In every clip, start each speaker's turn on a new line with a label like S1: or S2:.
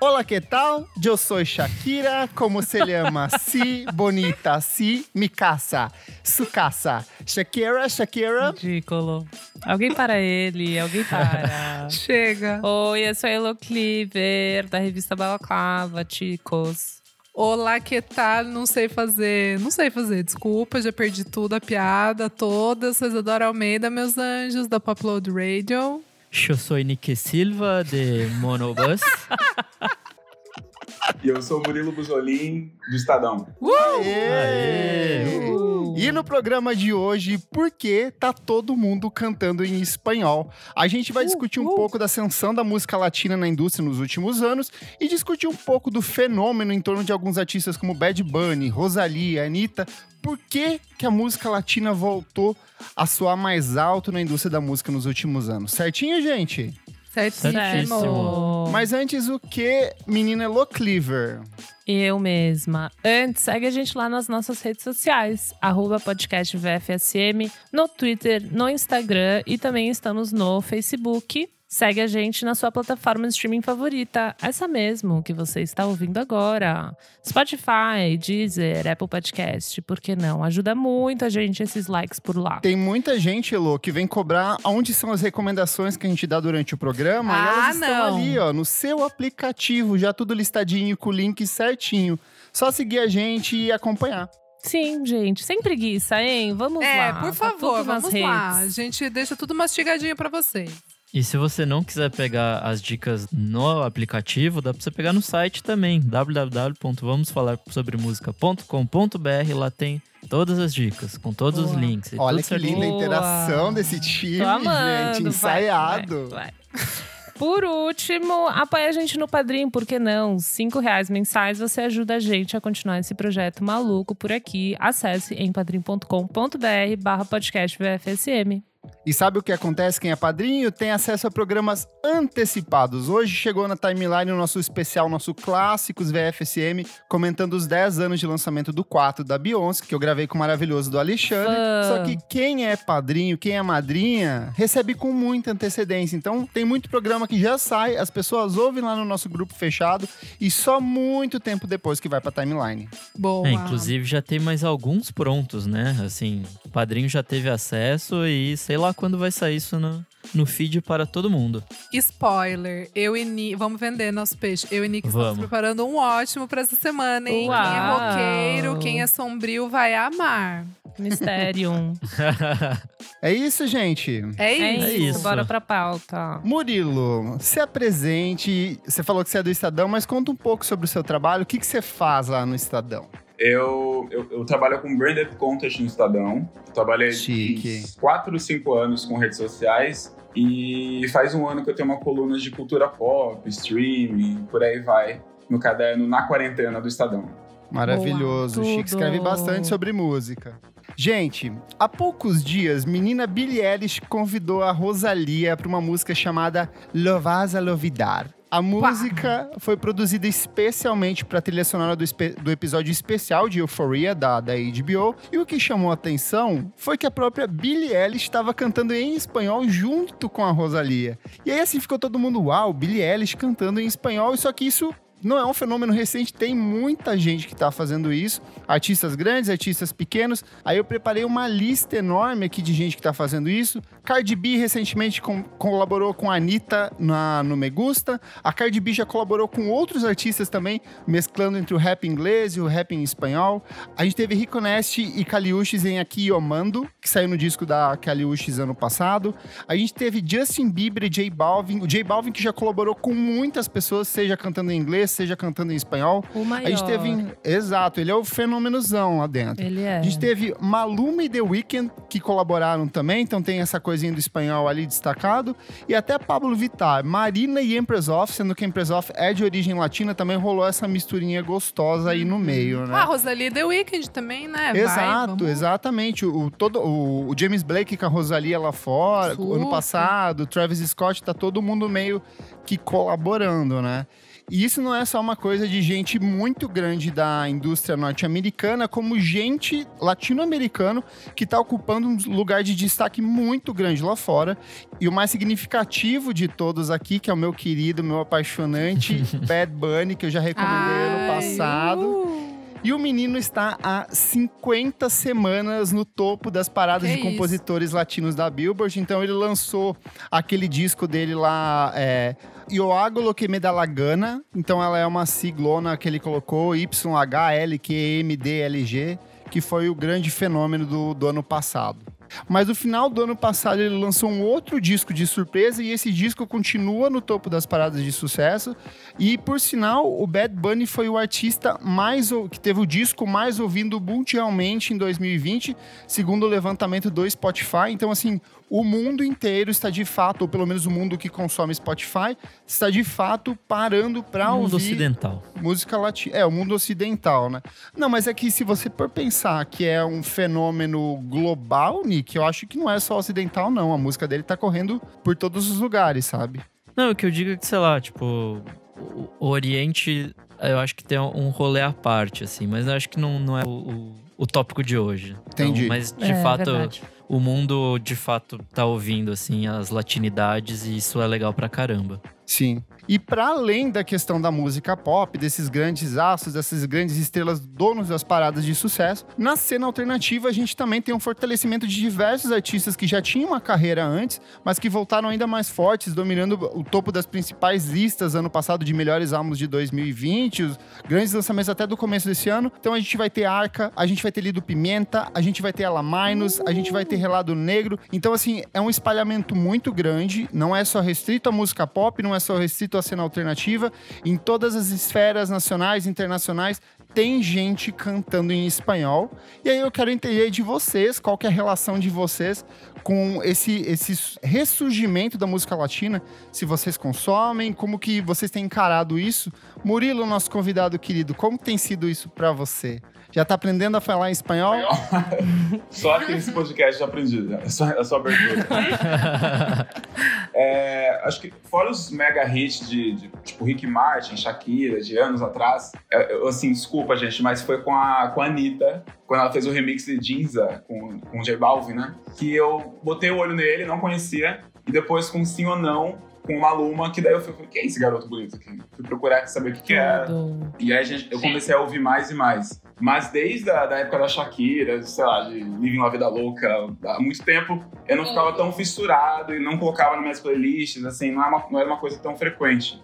S1: Olá, que tal? Eu sou Shakira, como se llama si, bonita, si, mi casa, su casa. Shakira, Shakira.
S2: Ridículo. Alguém para ele, alguém para.
S3: Chega.
S2: Oi, eu sou a Elo Cleaver, da revista Balaclava, chicos.
S3: Olá, que tal? Não sei fazer. Não sei fazer, desculpa, já perdi tudo, a piada toda. Vocês adoram Almeida, meus anjos, da Popload Radio.
S4: Eu sou Nick Silva, de Monobus.
S5: E eu sou o Murilo Buzolin, do Estadão.
S1: Aê! E no programa de hoje, por que tá todo mundo cantando em espanhol? A gente vai discutir um pouco da ascensão da música latina na indústria nos últimos anos e discutir um pouco do fenômeno em torno de alguns artistas como Bad Bunny, Rosalia, Anitta. Por que, que a música latina voltou a soar mais alto na indústria da música nos últimos anos? Certinho, gente?
S3: Certíssimo.
S2: Certíssimo.
S1: Mas antes, o que, menina Elo Cleaver?
S2: Eu mesma. Antes, segue a gente lá nas nossas redes sociais, arroba podcast VFSM, no Twitter, no Instagram e também estamos no Facebook. Segue a gente na sua plataforma de streaming favorita, essa mesmo que você está ouvindo agora. Spotify, Deezer, Apple Podcast, por que não? Ajuda muito a gente esses likes por lá.
S1: Tem muita gente, Elo, que vem cobrar onde são as recomendações que a gente dá durante o programa. e
S3: Ah,
S1: elas estão
S3: não.
S1: ali, ó, no seu aplicativo, já tudo listadinho com o link certinho. Só seguir a gente e acompanhar.
S2: Sim, gente, sem preguiça, hein? Vamos
S3: É,
S2: lá.
S3: por
S2: tá
S3: favor,
S2: nas
S3: vamos lá. A gente deixa tudo mastigadinho pra vocês.
S4: E se você não quiser pegar as dicas no aplicativo, dá pra você pegar no site também, www.vamosfalarsobremusica.com.br. Lá tem todas as dicas, com todos os
S2: Boa.
S4: links. e
S1: Olha
S4: tudo
S1: que
S4: certinho.
S1: linda a
S2: Boa.
S1: interação desse time,
S2: amando,
S1: gente,
S2: vai,
S1: ensaiado.
S2: vai, vai. Por último, apoia a gente no Padrim, por que não? Cinco reais mensais, você ajuda a gente a continuar esse projeto maluco por aqui. Acesse em padrim.com.br barra podcast VFSM.
S1: E sabe o que acontece? Quem é padrinho tem acesso a programas antecipados. Hoje chegou na timeline o nosso especial, nosso Clássicos VFSM, comentando os 10 anos de lançamento do 4 da Beyoncé, que eu gravei com o maravilhoso do Alexandre.
S2: Fã.
S1: Só que quem é padrinho, quem é madrinha, recebe com muita antecedência. Então tem muito programa que já sai, as pessoas ouvem lá no nosso grupo fechado e só muito tempo depois que vai pra timeline.
S3: Boa.
S4: É, inclusive já tem mais alguns prontos, né? Assim, o padrinho já teve acesso e sei lá quando vai sair isso no, no feed para todo mundo.
S3: Spoiler, eu e Nick. Vamos vender nosso peixe. Eu e Nick estamos
S4: Vamos.
S3: preparando um ótimo pra essa semana, hein? Quem é
S2: Uau.
S3: roqueiro, quem é sombrio vai amar.
S2: Mysterium.
S1: É isso, gente.
S3: É
S2: é
S3: isso.
S2: isso,
S4: isso.
S2: bora pra pauta.
S1: Murilo, se apresente. Você falou que você é do Estadão, mas conta um pouco sobre o seu trabalho. O que, que você faz lá no Estadão?
S5: Eu, eu, eu trabalho com branded content no Estadão. Eu trabalhei
S1: Chique.
S5: uns 4, 5 anos com redes sociais. E faz um ano que eu tenho uma coluna de cultura pop, streaming, por aí vai, no caderno Na Quarentena do Estadão.
S1: Maravilhoso.
S2: Boa,
S1: Chique escreve bastante sobre música. Gente, há poucos dias, menina Billie Eilish convidou a Rosalia para uma música chamada Lo Vas a Lovidar. A música foi produzida especialmente para a trilha sonora do, do episódio especial de Euphoria da, da HBO. E o que chamou a atenção foi que a própria Billie Eilish estava cantando em espanhol junto com a Rosalia. E aí assim ficou todo mundo, uau, Billie Eilish cantando em espanhol. Só que isso não é um fenômeno recente, tem muita gente que tá fazendo isso. Artistas grandes, artistas pequenos. Aí eu preparei uma lista enorme aqui de gente que tá fazendo isso. Cardi B recentemente com- colaborou com a Anitta na, no Me Gusta. A Cardi B já colaborou com outros artistas também, mesclando entre o rap inglês e o rap em espanhol. A gente teve Rico Nest e Caliuches em Aqui Eu Mando, que saiu no disco da Caliuches ano passado. A gente teve Justin Bieber e J Balvin. O J Balvin que já colaborou com muitas pessoas, seja cantando em inglês, seja cantando em espanhol.
S2: O maior.
S1: A gente teve. Exato, ele é o fenômenozão lá dentro.
S2: Ele é.
S1: A gente teve Maluma e The Weeknd que colaboraram também, então tem essa coisinha do espanhol ali destacado. E até Pablo Vittar, Marina e Empress Off, sendo que Empress Off é de origem latina, também rolou essa misturinha gostosa aí no meio, né?
S3: Ah, Rosalie The Weeknd também, né? Vai,
S1: Exato,
S3: vamos.
S1: exatamente. O, todo, o, o James Blake com a Rosalia lá fora,
S3: Super.
S1: ano passado, o Travis Scott, tá todo mundo meio que colaborando, né? E isso não é só uma coisa de gente muito grande da indústria norte-americana, como gente latino-americano que está ocupando um lugar de destaque muito grande lá fora. E o mais significativo de todos aqui, que é o meu querido, meu apaixonante Bad Bunny, que eu já recomendei ano passado.
S3: uh.
S1: E o menino está há 50 semanas no topo das paradas
S3: Que
S1: de compositores latinos da Billboard. Então ele lançou aquele disco dele lá, é, Yo Hago Lo Que Me Da La Gana. Então ela é uma siglona que ele colocou, YHLQMDLG, que foi o grande fenômeno do, do ano passado. Mas no final do ano passado ele lançou um outro disco de surpresa e esse disco continua no topo das paradas de sucesso. E por sinal, o Bad Bunny foi o artista mais que teve o disco mais ouvido mundialmente em 2020, segundo o levantamento do Spotify. Então assim, o mundo inteiro está de fato, ou pelo menos o mundo que consome Spotify, está de fato parando para
S4: mundo
S1: ouvir
S4: ocidental.
S1: música latina. É, o mundo ocidental, né? Não, mas é que se você for pensar que é um fenômeno global, Nick, eu acho que não é só ocidental, não. A música dele tá correndo por todos os lugares, sabe?
S4: Não, o que eu digo é que, sei lá, tipo, o, Oriente, eu acho que tem um rolê à parte, assim, mas eu acho que não, não é o, o, o tópico de hoje. Então,
S1: Entendi.
S4: mas, de
S2: É,
S4: fato,
S2: verdade.
S4: O mundo, de fato, tá ouvindo, assim, as latinidades e isso é legal pra caramba.
S1: Sim. E para além da questão da música pop, desses grandes astros, dessas grandes estrelas donos das paradas de sucesso, na cena alternativa a gente também tem um fortalecimento de diversos artistas que já tinham uma carreira antes, mas que voltaram ainda mais fortes, dominando o topo das principais listas ano passado de melhores álbuns de 2020, os grandes lançamentos até do começo desse ano. Então a gente vai ter Arca, a gente vai ter Lido Pimenta, a gente vai ter Ela Minus, a gente vai ter Relado Negro. Então assim, é um espalhamento muito grande, não é só restrito à música pop, não é só restrito à cena alternativa. Em todas as esferas nacionais e internacionais tem gente cantando em espanhol. E aí eu quero entender de vocês, qual que é a relação de vocês com esse, esse ressurgimento da música latina, se vocês consomem, como que vocês têm encarado isso. Murilo, nosso convidado querido, como tem sido isso pra você? Já tá aprendendo a falar espanhol?
S5: Só aqui nesse podcast eu aprendi, né? é só, é só abertura. É, acho que fora os mega hits de, de, tipo Rick Martin, Shakira, de anos atrás, eu, assim, desculpa, gente, mas foi com a, com a Anitta, quando ela fez o remix de Ginza com, com o J Balvin, né? Que eu botei o olho nele, não conhecia, e depois com Sim ou Não, com uma Luma, que daí eu falei, quem é esse garoto bonito aqui? Fui procurar saber o que, que era. E aí gente, eu comecei a ouvir mais e mais. Mas desde a da época da Shakira, sei lá, de Living Uma Vida Louca, há muito tempo eu não ficava tão fissurado e não colocava nas minhas playlists, assim, não era uma, não era uma coisa tão frequente.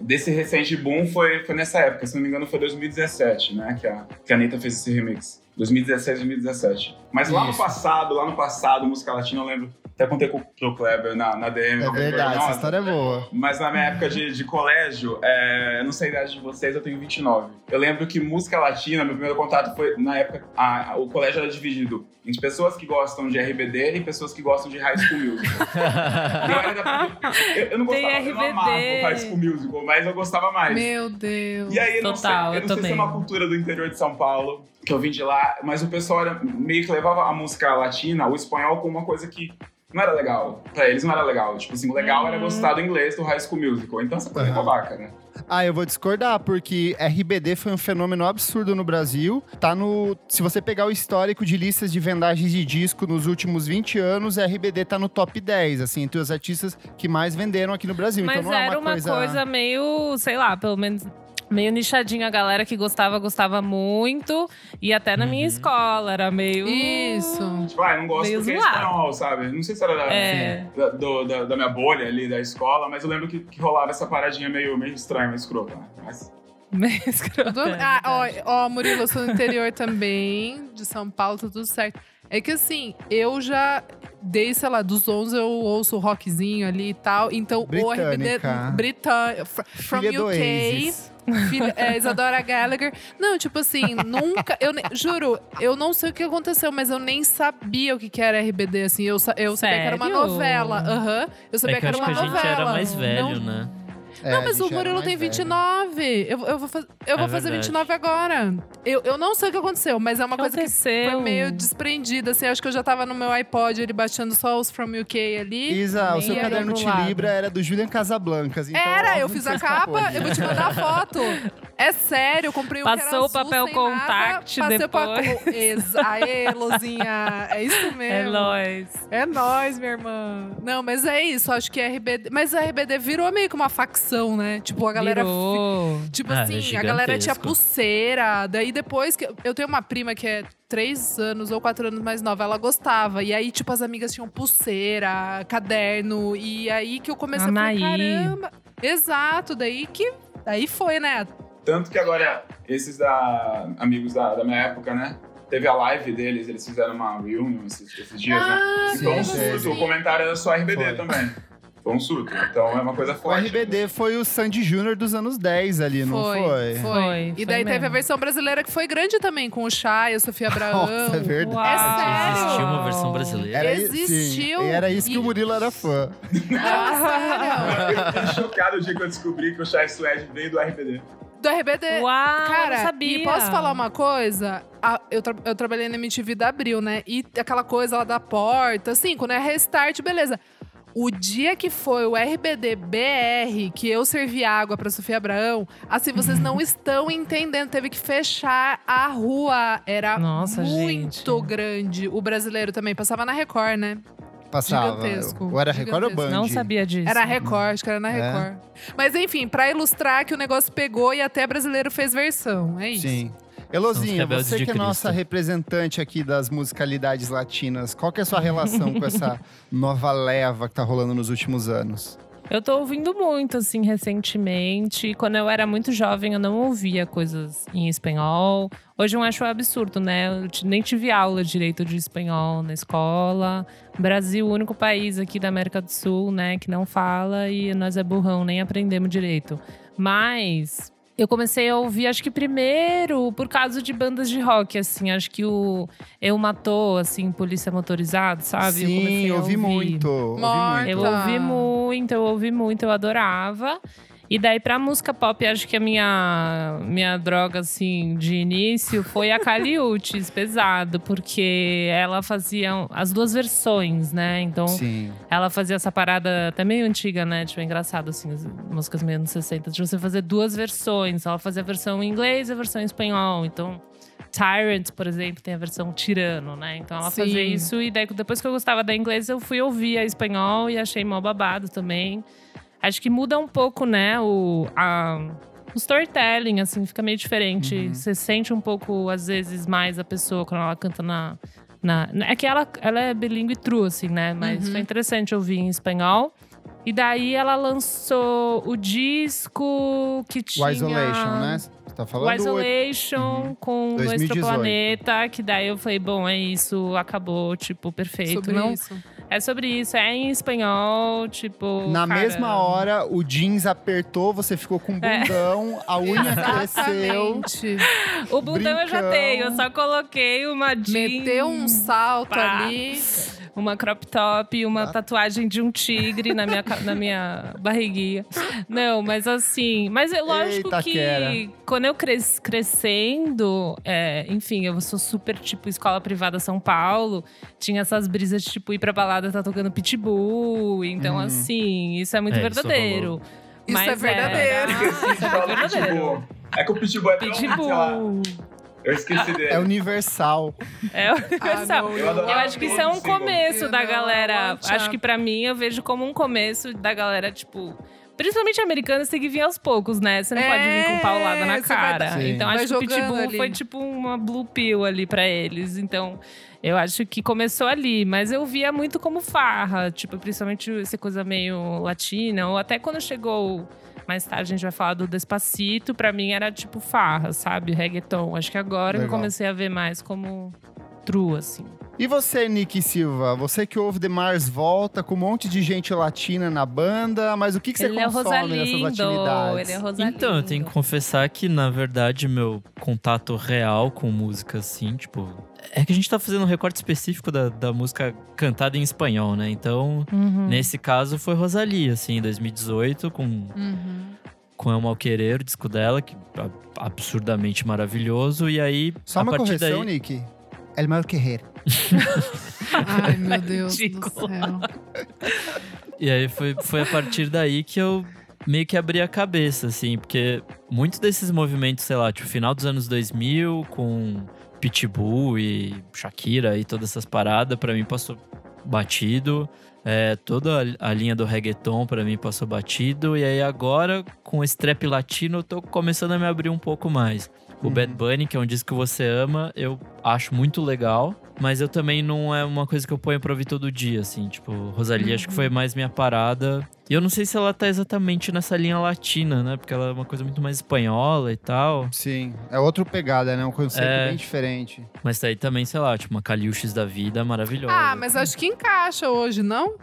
S5: Desse recente boom foi, foi nessa época, se não me engano foi 2017, né, que a, que a Anitta fez esse remix. 2016, 2017. Mas lá no
S1: Isso.
S5: passado, lá no passado, música latina, eu lembro, até contei com o Kleber na, na DM.
S1: É
S5: eu
S1: verdade, essa
S5: "Nossa,
S1: história é boa.
S5: mas na minha época de, de colégio, é, eu não sei a idade de vocês, eu tenho 29. Eu lembro que música latina, meu primeiro contato foi, na época, a- a- o colégio era dividido entre pessoas que gostam de RBD e pessoas que gostam de High School Musical. eu, eu, eu não
S2: Tem
S5: gostava, eu não amava
S2: RBD.
S5: o High School Musical, mas eu gostava mais.
S3: Meu Deus.
S5: E aí, eu não sei,
S2: Total,
S5: eu
S2: eu
S5: não sei se é uma cultura do interior de São Paulo, que eu vim de lá, mas o pessoal era, meio que levava a música latina, o espanhol, como uma coisa que não era legal. Pra eles não era legal. Tipo assim, o legal era
S2: Hum.
S5: gostar do inglês do High School Musical. Então essa coisa é
S1: Aham.
S5: babaca, né?
S1: Ah, eu vou discordar, porque RBD foi um fenômeno absurdo no Brasil. Tá no. Se você pegar o histórico de listas de vendagens de disco nos últimos 20 anos, RBD tá no top 10, assim, entre os artistas que mais venderam aqui no Brasil.
S2: Mas
S1: então não é
S2: era
S1: uma,
S2: uma coisa... meio, sei lá, pelo menos meio nichadinha. A galera que gostava, gostava muito. E até na minha
S4: Uhum.
S2: escola era meio.
S3: Isso.
S5: Tipo, ah, eu não gosto
S2: Meio
S5: porque é
S2: zoado.
S5: espanhol, sabe? Não sei se era da,
S2: É.
S5: da, do- da- da minha bolha ali da escola, mas eu lembro que, que rolava essa paradinha meio, meio estranha, meio escrota. né? Mas
S2: Meio escroto,
S3: Do-
S2: é
S3: ah, ó, ó, Murilo, eu sou do interior também, de São Paulo, tá tudo certo. É que assim, eu já, desde, sei lá, dos 11 eu ouço rockzinho ali e tal. Então, o RBD.
S1: Britânica.
S3: Britânia. fr- From
S1: Filha do
S3: UK. Filha, é, Isadora Gallagher. Não, tipo assim, nunca. Eu juro, eu não sei o que aconteceu, mas eu nem sabia o que, que era RBD, assim. Eu, eu sabia que era uma novela. Aham. Eu sabia
S4: É que
S3: que era uma
S4: a gente
S3: novela.
S4: era mais velho,
S3: Não-
S4: né?
S1: É,
S3: não,
S1: a
S3: mas o Murilo tem
S1: velho.
S3: 29. Eu, eu vou, faz- eu vou
S4: É
S3: fazer
S4: verdade.
S3: 29 agora. Eu, eu não sei o que aconteceu, mas é uma coisa que foi meio desprendida. Assim, acho que eu já tava no meu iPod, ele baixando só os From UK ali.
S1: Isa, o seu caderno Te
S2: lado.
S1: Libra era do Julian Casablancas. Então
S3: Era, eu fiz a capa,
S1: de-
S3: eu vou te mandar a foto. É sério, eu comprei era
S2: Passou o
S3: azul,
S2: papel
S3: nada,
S2: contact
S3: passei o
S2: depois.
S3: papel- Ex- Aê, Lozinha, é isso
S2: É
S3: mesmo.
S2: nóis.
S3: É nóis, minha irmã. Não, mas é isso, acho que RBD. Mas a RBD virou meio que uma facção, né? Tipo, a galera.
S2: Virou.
S3: Tipo
S4: Ah,
S3: assim,
S4: é
S3: a galera tinha pulseira. Daí depois que. Eu tenho uma prima que é três anos ou quatro anos mais nova, ela gostava. E aí, tipo, as amigas tinham pulseira, caderno. E aí que eu comecei a falar,
S2: Anaí.
S3: caramba. Exato, daí que. Daí foi, né?
S5: Tanto que agora, esses da, amigos da, da minha época, né? Teve a live deles, eles fizeram uma reunion esses, esses dias, né?
S3: Ah,
S5: E foi um
S1: sim, sim.
S5: O comentário era só RBD
S1: Foi.
S5: também. Foi um surto. Então é uma coisa
S1: O
S5: forte.
S1: RBD foi o Sandy Júnior dos anos 10 ali, não foi?
S3: Foi,
S2: Foi,
S3: E
S2: foi
S3: daí teve a versão brasileira que foi grande também, com o Chay, a Sofia Abraão.
S1: Nossa, é verdade.
S2: Uau.
S3: É sério?
S4: Existiu uma versão brasileira.
S1: Era,
S3: Existiu.
S1: Sim, e era isso que
S3: E-
S1: o Murilo era fã.
S3: Ah, sério?
S5: Eu fiquei chocado o dia que eu descobri que o Chai Suede veio do RBD.
S3: Do RBD.
S2: Uau,
S3: Cara,
S2: não sabia.
S3: e posso falar uma coisa? A- eu, tra- eu trabalhei na MTV da Abril, né? E aquela coisa lá da porta, assim, quando é restart, beleza. O dia que foi o RBD BR, que eu servi água pra Sofia Abraão, assim, vocês não estão entendendo. Teve que fechar a rua. Era
S2: Nossa,
S3: muito
S2: gente.
S3: grande. O brasileiro também passava na Record, né?
S1: Passava.
S3: Gigantesco,
S1: Ou era Record ou Band?
S3: gigantesco.
S2: Não sabia disso.
S3: Era Record, acho que era na
S1: É?
S3: Record. Mas enfim, pra ilustrar que o negócio pegou e até brasileiro fez versão. É isso.
S1: Sim. Elozinha, você que é nossa representante aqui das musicalidades latinas, qual que é a sua relação com essa nova leva que tá rolando nos últimos anos?
S2: Eu tô ouvindo muito, assim, recentemente. Quando eu era muito jovem, eu não ouvia coisas em espanhol. Hoje eu acho um absurdo, né? Eu nem tive aula direito de espanhol na escola. Brasil, o único país aqui da América do Sul, né, que não fala e nós é burrão, nem aprendemos direito. Mas eu comecei a ouvir, acho que primeiro por causa de bandas de rock, assim. Acho que o Eu Matou, assim, Polícia Motorizada, sabe? eu comecei
S1: Sim,
S2: a
S1: ouvi
S2: ouvir.
S1: muito. Ouvi
S3: Morta.
S1: muito.
S2: Eu ouvi muito, eu ouvi muito, eu adorava. E daí, pra música pop, acho que a minha, minha droga, assim, de início foi a Caliutes, pesado, porque ela fazia as duas versões, né? Então,
S1: Sim.
S2: ela fazia essa parada até meio antiga, né? Tipo, é engraçado, assim, as músicas meio anos 60, de você fazer duas versões. Ela fazia a versão em inglês e a versão em espanhol. Então, Tyrant, por exemplo, tem a versão tirano, né? Então ela
S3: Sim.
S2: fazia isso e daí depois que eu gostava da inglês, eu fui ouvir a espanhol e achei mó babado também. Acho que muda um pouco, né, o, a, o storytelling, assim, fica meio diferente.
S1: Uhum.
S2: Você sente um pouco, às vezes, mais a pessoa quando ela canta na. na é que ela, ela é bilíngue true, assim, né? Mas
S3: Uhum.
S2: foi interessante ouvir em espanhol. E daí ela lançou o disco que tinha.
S1: O Isolation, né? Você tá falando
S2: O Isolation com o
S1: 2018.
S2: Exoplaneta, que daí eu falei, bom, é isso, acabou, tipo, perfeito.
S3: Sobre
S2: Não,
S3: isso.
S2: É sobre isso, é em espanhol, tipo.
S1: Na
S2: cara,
S1: mesma hora, o jeans apertou, você ficou com um
S2: É.
S1: bundão, a unha cresceu.
S2: O bundão eu já
S1: brincão.
S2: tenho, eu só coloquei uma jeans.
S3: Meteu um salto
S2: pá.
S3: ali.
S2: Uma crop top e uma
S1: Ah.
S2: tatuagem de um tigre na minha, na minha barriguinha. Não, mas assim. Mas é lógico
S1: Eita,
S2: que quando eu cres, crescendo, é, enfim, eu sou super tipo escola privada São Paulo. Tinha essas brisas de tipo ir pra balada, tá tocando pitbull. Então,
S1: Uhum.
S2: assim, isso é muito
S4: É, isso
S2: verdadeiro.
S3: Isso é
S2: Mas
S3: verdadeiro.
S2: era- Isso é verdadeiro.
S5: Pitbull. É que o Pitbull é tão, sei lá,
S2: Pitbull.
S5: Eu esqueci dele.
S1: É universal.
S2: É
S3: Ah,
S2: universal.
S3: não,
S5: Eu
S2: Eu acho que isso é um começo da galera. Acho que pra mim, eu vejo como um começo da galera, tipo. Principalmente americanos, tem que vir aos poucos, né? Você não
S3: É,
S2: pode vir com paulada na
S3: vai
S2: cara. Então
S3: Vai
S2: acho que o Pitbull
S3: ali.
S2: foi tipo uma blue pill ali pra eles. Então eu acho que começou ali. Mas eu via muito como farra. Tipo, principalmente essa coisa meio latina. Ou até quando chegou. Mais tarde a gente vai falar do Despacito. Pra mim era tipo farra, sabe? Reggaeton. Acho que agora que eu
S1: Legal.
S2: comecei a ver mais como true, assim.
S1: E você, Nick Silva? Você que ouve The Mars Volta com um monte de gente latina na banda, mas o que, que você
S2: ele é
S1: consome nessas
S2: Rosalindo,
S1: atividades?
S2: ele é Rosalindo.
S4: Então, eu tenho que confessar que, na verdade, meu contato real com música, assim, tipo, É que a gente tá fazendo um recorte específico da, da música cantada em espanhol, né? Então,
S2: Uhum.
S4: nesse caso, foi Rosalie, assim, em 2018, com,
S3: Uhum.
S4: com El o disco dela, que é absurdamente maravilhoso. E aí,
S1: Só
S4: a
S1: uma
S4: partir
S1: correção,
S4: daí...
S1: Nick. El mal querer.
S3: Ai, meu Deus do céu.
S4: E aí foi, foi a partir daí que eu meio que abri a cabeça, assim, porque muitos desses movimentos, sei lá, tipo, final dos anos 2000, com Pitbull e Shakira e todas essas paradas, pra mim passou batido. É, toda a, linha do reggaeton pra mim passou batido. E aí agora, com esse trap latino, eu tô começando a me abrir um pouco mais. O
S1: Uhum.
S4: Bad Bunny, que é um disco que você ama, eu acho muito legal. Mas eu também não é uma coisa que eu ponho pra ouvir todo dia, assim. Tipo, Rosalie acho que foi mais minha parada. E eu não sei se ela tá exatamente nessa linha latina, né? Porque ela é uma coisa muito mais espanhola e tal.
S1: Sim, é outra pegada, né? Um conceito
S4: É.
S1: bem diferente.
S4: Mas daí também, sei lá, tipo, uma Caliuches da vida maravilhosa.
S3: Ah, mas acho que encaixa hoje, não?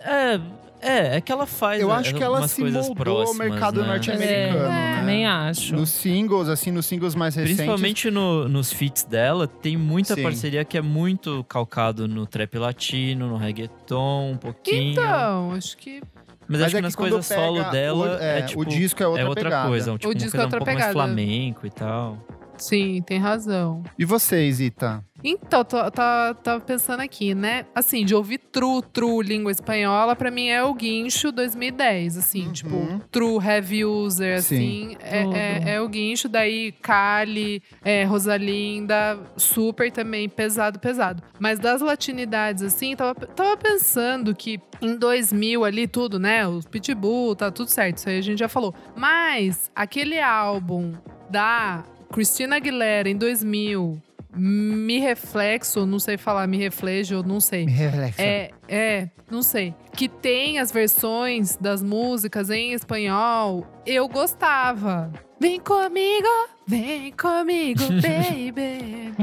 S4: É, é, é que ela faz
S1: Eu
S4: é,
S1: acho que ela se moldou ao
S4: próximas,
S1: mercado
S4: né?
S1: norte-americano,
S2: É,
S1: né?
S2: Também acho.
S1: Nos singles, assim, nos singles mais recentes.
S4: Principalmente no- nos feats dela, tem muita
S1: Sim.
S4: parceria que é muito calcado no trap latino, no reggaeton, um pouquinho.
S3: Então, acho que.
S4: Mas,
S1: Mas
S4: acho
S1: é
S4: que nas coisas solo dela
S1: o- é,
S4: é, tipo,
S1: o disco é outra,
S4: é outra
S1: pegada.
S4: coisa, tipo,
S3: O disco
S4: coisa
S3: é outra
S4: um pouco mais
S3: pegada.
S4: flamenco e tal.
S3: Sim, tem razão.
S1: E vocês, Ita?
S3: Então, tô, tá, tava pensando aqui, né? Assim, de ouvir true, true língua espanhola, pra mim é o guincho 2010, assim.
S1: Uhum.
S3: Tipo, true heavy user,
S1: Sim.
S3: assim. É, é, é o guincho. Daí, Kali, é, Rosalinda, super também, pesado, pesado. Mas das latinidades, assim, tava, tava pensando que em 2000 ali, tudo, né? Os Pitbull, tá tudo certo. Isso aí a gente já falou. Mas, aquele álbum da Christina Aguilera em 2000... Me reflexo, não sei falar, me reflejo, não sei.
S1: Me reflexa.
S3: É, é, não sei. Que tem as versões das músicas em espanhol, eu gostava. Vem comigo, vem comigo, baby.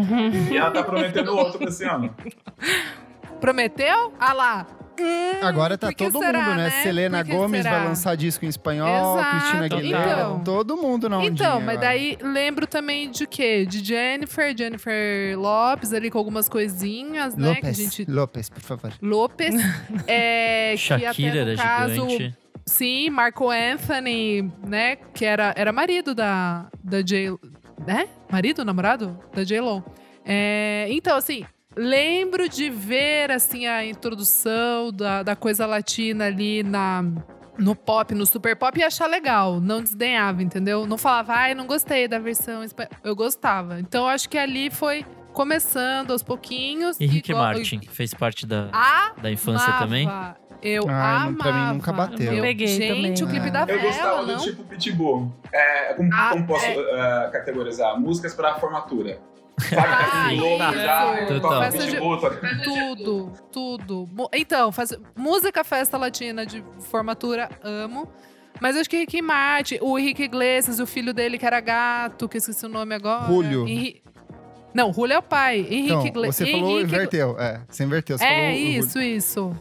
S5: E ela tá prometendo outro pra esse ano.
S3: Prometeu? Ah lá. Hum,
S1: Agora tá
S3: que
S1: todo
S3: será,
S1: mundo, né?
S3: né?
S1: Selena
S3: que
S1: Gomes
S3: será?
S1: vai lançar disco em espanhol,
S3: Exato,
S1: Cristina Aguilera,
S3: então.
S1: todo mundo na
S3: Então, mas
S1: agora.
S3: daí lembro também de quê? De Jennifer, Jennifer Lopes ali com algumas coisinhas, né? Que a
S1: Lopes,
S3: gente.
S1: Lopes, por favor.
S3: Lopes. é, que
S4: Shakira
S3: até no
S4: era
S3: caso,
S4: gigante.
S3: Sim, Marco Anthony, né? Que era, era marido da, da J. Né? Marido, namorado? Da J-Lo. É, então, assim, lembro de ver assim a introdução da, da coisa latina ali na. No pop, no super pop, e achar legal. Não desdenhava, entendeu? Não falava, ai, não gostei da versão espanhola. Eu gostava. Então, acho que ali foi começando aos pouquinhos.
S4: E Rick
S3: go-
S4: Martin, que fez parte da,
S3: Ah,
S4: da infância também.
S3: Eu
S1: Ah,
S3: amava.
S1: pra mim nunca bateu.
S3: Eu,
S2: Peguei
S3: gente,
S2: também.
S3: o clipe
S1: É.
S3: da
S5: Eu
S3: Vela,
S5: gostava do
S3: não?
S5: tipo Pitbull. É, como,
S3: Ah,
S5: como posso
S3: é.
S5: eh, categorizar? Músicas pra formatura. Sabe?
S3: Ah, isso.
S4: Total.
S3: Festa de- Tudo, tudo. Então, faz... música festa latina de formatura, amo. Mas eu acho que Ricky Martin, o Henrique Iglesias, o filho dele que era gato, que eu esqueci o nome agora.
S1: Julio.
S3: Henri- Não, Julio é o pai. Henrique
S1: Então,
S3: Iglesias.
S1: você falou inverteu. É, você inverteu. Você
S3: É isso, isso.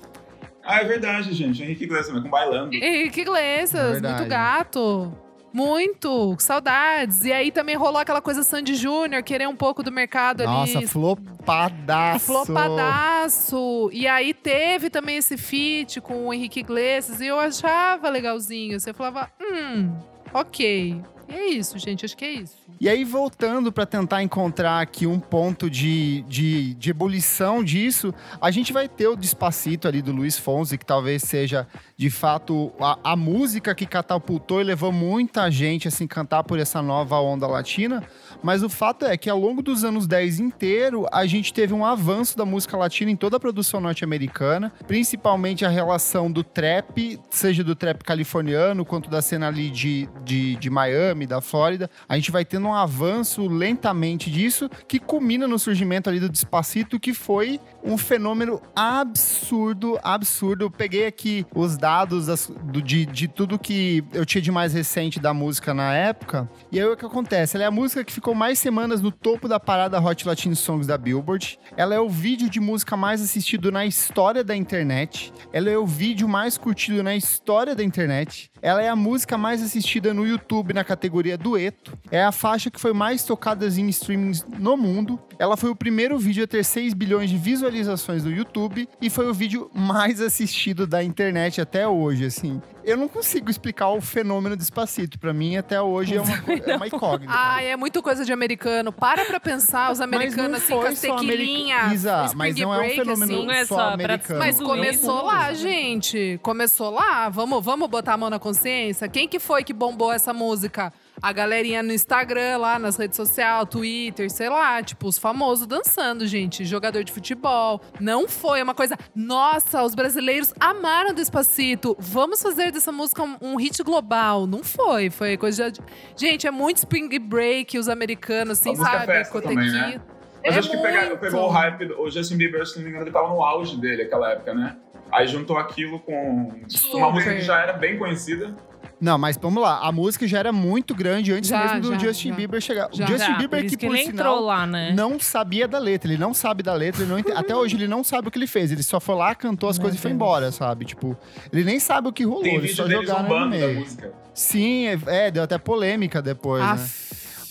S5: Ah, é verdade, gente. Henrique Iglesias, mas com bailando.
S3: Henrique Iglesias,
S1: Verdade.
S3: muito gato. Muito, saudades. E aí também rolou aquela coisa Sandy Júnior, querer um pouco do mercado
S1: Nossa,
S3: ali.
S1: flopadaço.
S3: Flopadaço. E aí teve também esse feat com o Henrique Iglesias e eu achava legalzinho. Você falava, hum, ok. E é isso, gente, acho que é isso.
S1: E aí, voltando para tentar encontrar aqui um ponto de, de, de ebulição disso, a gente vai ter o Despacito ali do Luiz Fonsi, que talvez seja, de fato, a, a música que catapultou e levou muita gente a se encantar por essa nova onda latina. Mas o fato é que ao longo dos anos 10 inteiro, a gente teve um avanço da música latina em toda a produção norte-americana, principalmente a relação do trap, seja do trap californiano, quanto da cena ali de, de, de Miami, da Flórida. A gente vai tendo um avanço lentamente disso, que culmina no surgimento ali do Despacito, que foi um fenômeno absurdo, absurdo. Eu peguei aqui os dados das- do- de, de tudo que eu tinha de mais recente da música na época. E aí o que acontece? Ela é a música que ficou mais semanas no topo da parada Hot Latin Songs da Billboard. Ela é o vídeo de música mais assistido na história da internet. Ela é o vídeo mais curtido na história da internet. Ela é a música mais assistida no YouTube na categoria dueto. É a faixa que foi mais tocada em streamings no mundo. Ela foi o primeiro vídeo a ter 6 bilhões de visualizações no YouTube e foi o vídeo mais assistido da internet até hoje, assim. Eu não consigo explicar o fenômeno Despacito. Pra mim, até hoje, é uma, é uma incógnita.
S3: Ai, é muito coisa de americano. Para pra pensar, os americanos assim, com as
S1: só
S3: tequilinha,
S1: america- Isa,
S3: spring
S1: mas não é um
S3: break,
S1: fenômeno
S3: assim.
S2: Não é
S1: só
S2: só
S1: americano.
S3: Mas
S2: Tudo
S3: começou lá, gente. Começou lá. Vamos, vamos botar a mão na consciência. Quem que foi que bombou essa música? A galerinha no Instagram, lá nas redes sociais, Twitter, sei lá, tipo, os famosos dançando, gente. Jogador de futebol. Não foi uma coisa. Nossa, os brasileiros amaram Despacito. Vamos fazer dessa música um, um hit global. Não foi. Foi coisa de. Gente, é muito spring break, os americanos, assim,
S5: música
S3: sabe?
S5: festa também, né? Mas
S3: É
S5: acho que
S3: muito.
S5: pegou o hype. O Justin Bieber, se não me engano, ele tava no auge dele naquela época, né? Aí juntou aquilo com
S3: Super.
S5: uma música que já era bem conhecida.
S1: Não, mas vamos lá. A música já era muito grande antes
S3: Já,
S1: mesmo do
S3: já,
S1: Justin
S3: já.
S1: Bieber chegar.
S3: Já.
S1: O Justin
S2: Já,
S1: Bieber
S2: por
S1: que,
S2: que
S1: por
S2: ele
S1: sinal,
S2: entrou lá, né?
S1: não sabia da letra. Ele não sabe da letra. Ele não ente- Até hoje ele não sabe o que ele fez. Ele só foi lá, cantou as coisas e foi embora, sabe? Tipo, ele nem sabe o que rolou.
S5: Tem
S1: Eles
S5: vídeo
S1: só jogaram no meio.
S5: música.
S1: Sim, é, é, deu até polêmica depois, né?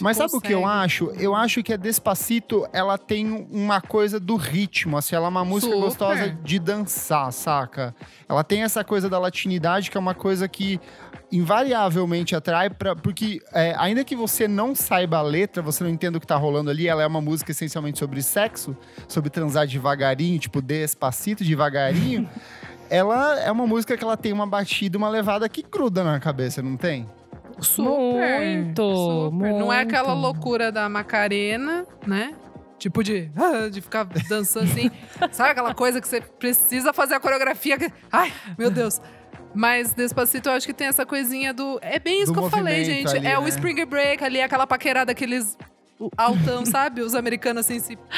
S1: Mas sabe o que eu
S3: consegue.
S1: acho? Eu acho que a Despacito, ela tem uma coisa do ritmo, assim, ela é uma música
S3: Super.
S1: gostosa de dançar, saca? Ela tem essa coisa da latinidade, que é uma coisa que invariavelmente atrai, pra, porque é, ainda que você não saiba a letra, você não entenda o que tá rolando ali, ela é uma música essencialmente sobre sexo, sobre transar devagarinho, tipo Despacito, devagarinho. ela é uma música que ela tem uma batida, uma levada que gruda na cabeça, não tem?
S3: Super.
S2: Muito,
S3: super. Não é aquela
S2: muito.
S3: loucura da Macarena, né? Tipo de, de ficar dançando assim. Sabe aquela coisa que você precisa fazer a coreografia? que- Ai, meu Deus. Mas Despacito eu acho que tem essa coisinha do. É bem isso
S1: Do
S3: que eu falei, gente.
S1: ali,
S3: é o
S1: né?
S3: Spring Break ali, aquela paquerada, aqueles altão, sabe? Os americanos assim se.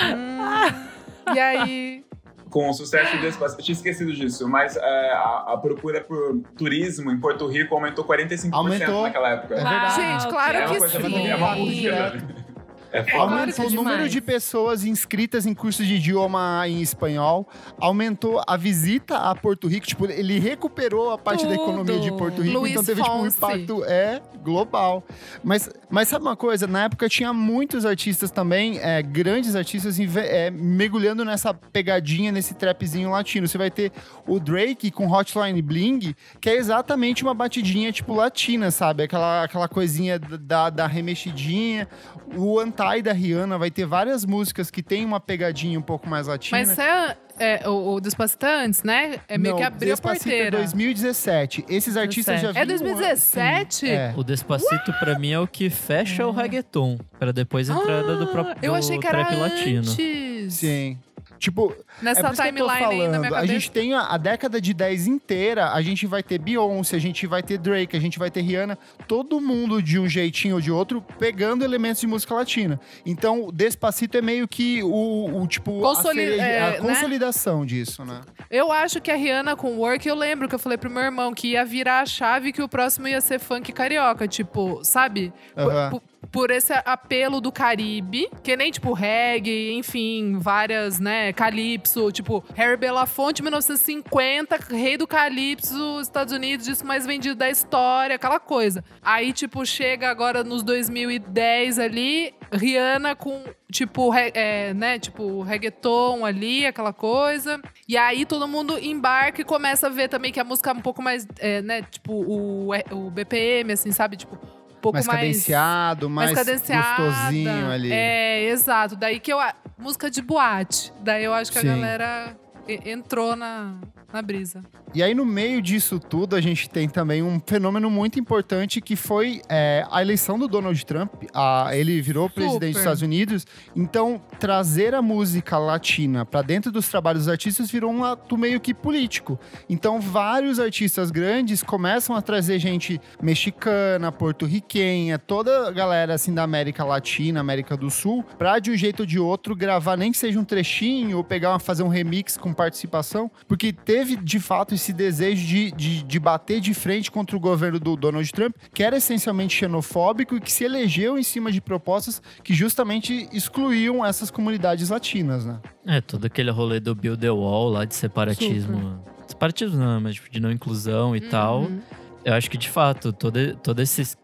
S3: Hum, e aí.
S5: Com o sucesso Despacito. Eu tinha esquecido disso, mas é, a, a procura por turismo em Porto Rico aumentou 45%
S1: Aumentou.
S5: naquela época.
S1: É verdade.
S3: Gente, claro
S5: É
S3: que
S5: coisa,
S3: sim.
S5: é uma música. É foda.
S1: Aumentou
S3: claro
S1: o
S3: é
S1: número
S2: demais.
S1: de pessoas inscritas em cursos de idioma em espanhol, aumentou a visita a Porto Rico, tipo, ele recuperou a parte da
S2: Tudo.
S1: economia de Porto Rico,
S3: Luiz
S1: então teve tipo, um impacto é global. Mas, mas sabe uma coisa? Na época tinha muitos artistas também, é, grandes artistas, é, mergulhando nessa pegadinha, nesse trapzinho latino. Você vai ter o Drake com Hotline Bling, que é exatamente uma batidinha, tipo, latina, sabe? Aquela, aquela coisinha da, da remexidinha. O Antai da Rihanna vai ter várias músicas que tem uma pegadinha um pouco mais latina.
S3: Mas é, é, o, o Despacito antes, né? É meio
S1: Não,
S3: que abriu a
S1: Despacito
S3: porteira.
S1: É 2017. Esses artistas já
S3: É
S1: vinham
S3: 2017?
S1: antes. É.
S4: O Despacito, pra mim, é o que fecha o reggaeton. Pra depois a entrada do próprio
S3: Ah, Eu achei
S4: do
S3: que era
S4: trap latino.
S3: antes.
S1: Sim. Tipo, é
S3: Nessa
S1: tô
S3: timeline aí na minha
S1: A
S3: cabeça.
S1: gente tem a, a década de 10 inteira, a gente vai ter Beyoncé, a gente vai ter Drake, a gente vai ter Rihanna, todo mundo de um jeitinho ou de outro pegando elementos de música latina. Então, Despacito é meio que o, o, tipo, a,
S3: Consoli-
S1: cereja-
S3: é,
S1: a
S3: né?
S1: consolidação disso, né?
S3: Eu acho que a Rihanna com Work, eu lembro que eu falei pro meu irmão que ia virar a chave que o próximo ia ser funk carioca. Tipo, sabe?
S1: Aham.
S3: Por, esse apelo do Caribe, que nem, tipo, reggae, enfim, várias, né? Calypso, tipo, Harry Belafonte, 1950, rei do Calypso, Estados Unidos, disco mais vendido da história, aquela coisa. Aí, tipo, chega agora nos 2010 ali, Rihanna com, tipo, é, né? Tipo, reggaeton ali, aquela coisa. E aí todo mundo embarca e começa a ver também que a música é um pouco mais, é, né? Tipo, o, o BPM, assim, sabe? Tipo, pouco
S1: mais
S3: mais
S1: cadenciado, mais,
S3: mais
S1: gostosinho ali.
S3: É, exato. Daí que eu. Música de boate. Daí eu acho que
S1: Sim.
S3: a galera entrou na, na brisa.
S1: E aí, no meio disso tudo, a gente tem também um fenômeno muito importante que foi é, a eleição do Donald Trump. Ah, ele virou presidente dos Estados Unidos. Então, trazer a música latina para dentro dos trabalhos dos artistas virou um ato meio que político. Então, vários artistas grandes começam a trazer gente mexicana, porto-riquenha, toda a galera assim da América Latina, América do Sul, pra de um jeito ou de outro gravar, nem que seja um trechinho ou pegar uma, fazer um remix com participação, porque teve de fato esse desejo de, de, de bater de frente contra o governo do Donald Trump, que era essencialmente xenofóbico e que se elegeu em cima de propostas que justamente excluíam essas comunidades latinas, né?
S4: É, todo aquele rolê do Build the Wall lá de separatismo. Separatismo não, mas tipo, de não inclusão e tal.
S3: Uhum.
S4: Eu acho que de fato, toda, toda esses,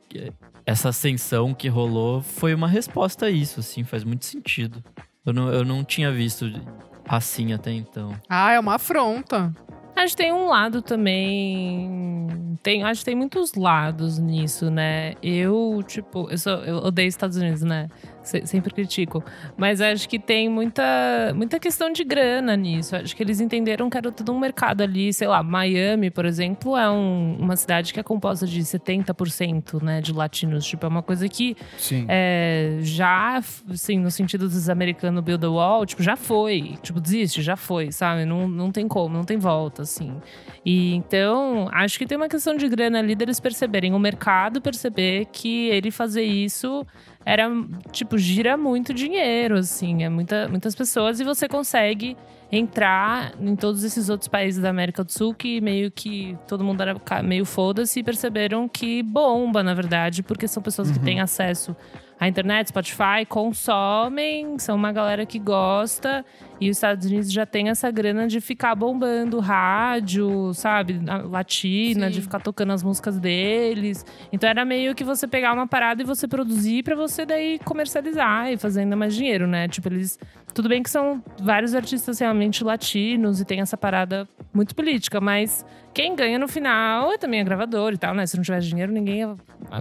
S4: essa ascensão que rolou foi uma resposta a isso, assim, faz muito sentido. Eu não, eu não tinha visto assim até então.
S3: Ah, é uma afronta.
S2: Acho que tem um lado também. Tem, acho que tem muitos lados nisso, né? Eu, tipo, eu, sou, eu odeio Estados Unidos, né? Sempre critico. Mas acho que tem muita, muita questão de grana nisso. Acho que eles entenderam que era todo um mercado ali. Sei lá, Miami, por exemplo, é um, uma cidade que é composta de 70% né, de latinos. Tipo, é uma coisa que. É, já, assim, no sentido dos americanos build the wall, tipo, já foi. Tipo, desiste, já foi, sabe? Não, não tem como, não tem volta, assim. E então, acho que tem uma questão de grana ali deles perceberem, o mercado perceber que ele fazer isso era, tipo, gira muito dinheiro, assim. É muita, muitas pessoas e você consegue entrar em todos esses outros países da América do Sul que meio que todo mundo era meio foda-se e perceberam que bomba, na verdade, porque são pessoas uhum. que têm acesso à internet, Spotify, consomem, são uma galera que gosta e os Estados Unidos já tem essa grana de ficar bombando rádio, sabe? Latina, Sim. de ficar tocando as músicas deles. Então era meio que você pegar uma parada e você produzir para você daí comercializar e fazer ainda mais dinheiro, né? Tipo, eles. Tudo bem que são vários artistas realmente latinos e tem essa parada muito política, mas quem ganha no final é também a gravadora e tal, né? Se não tivesse dinheiro, ninguém ia,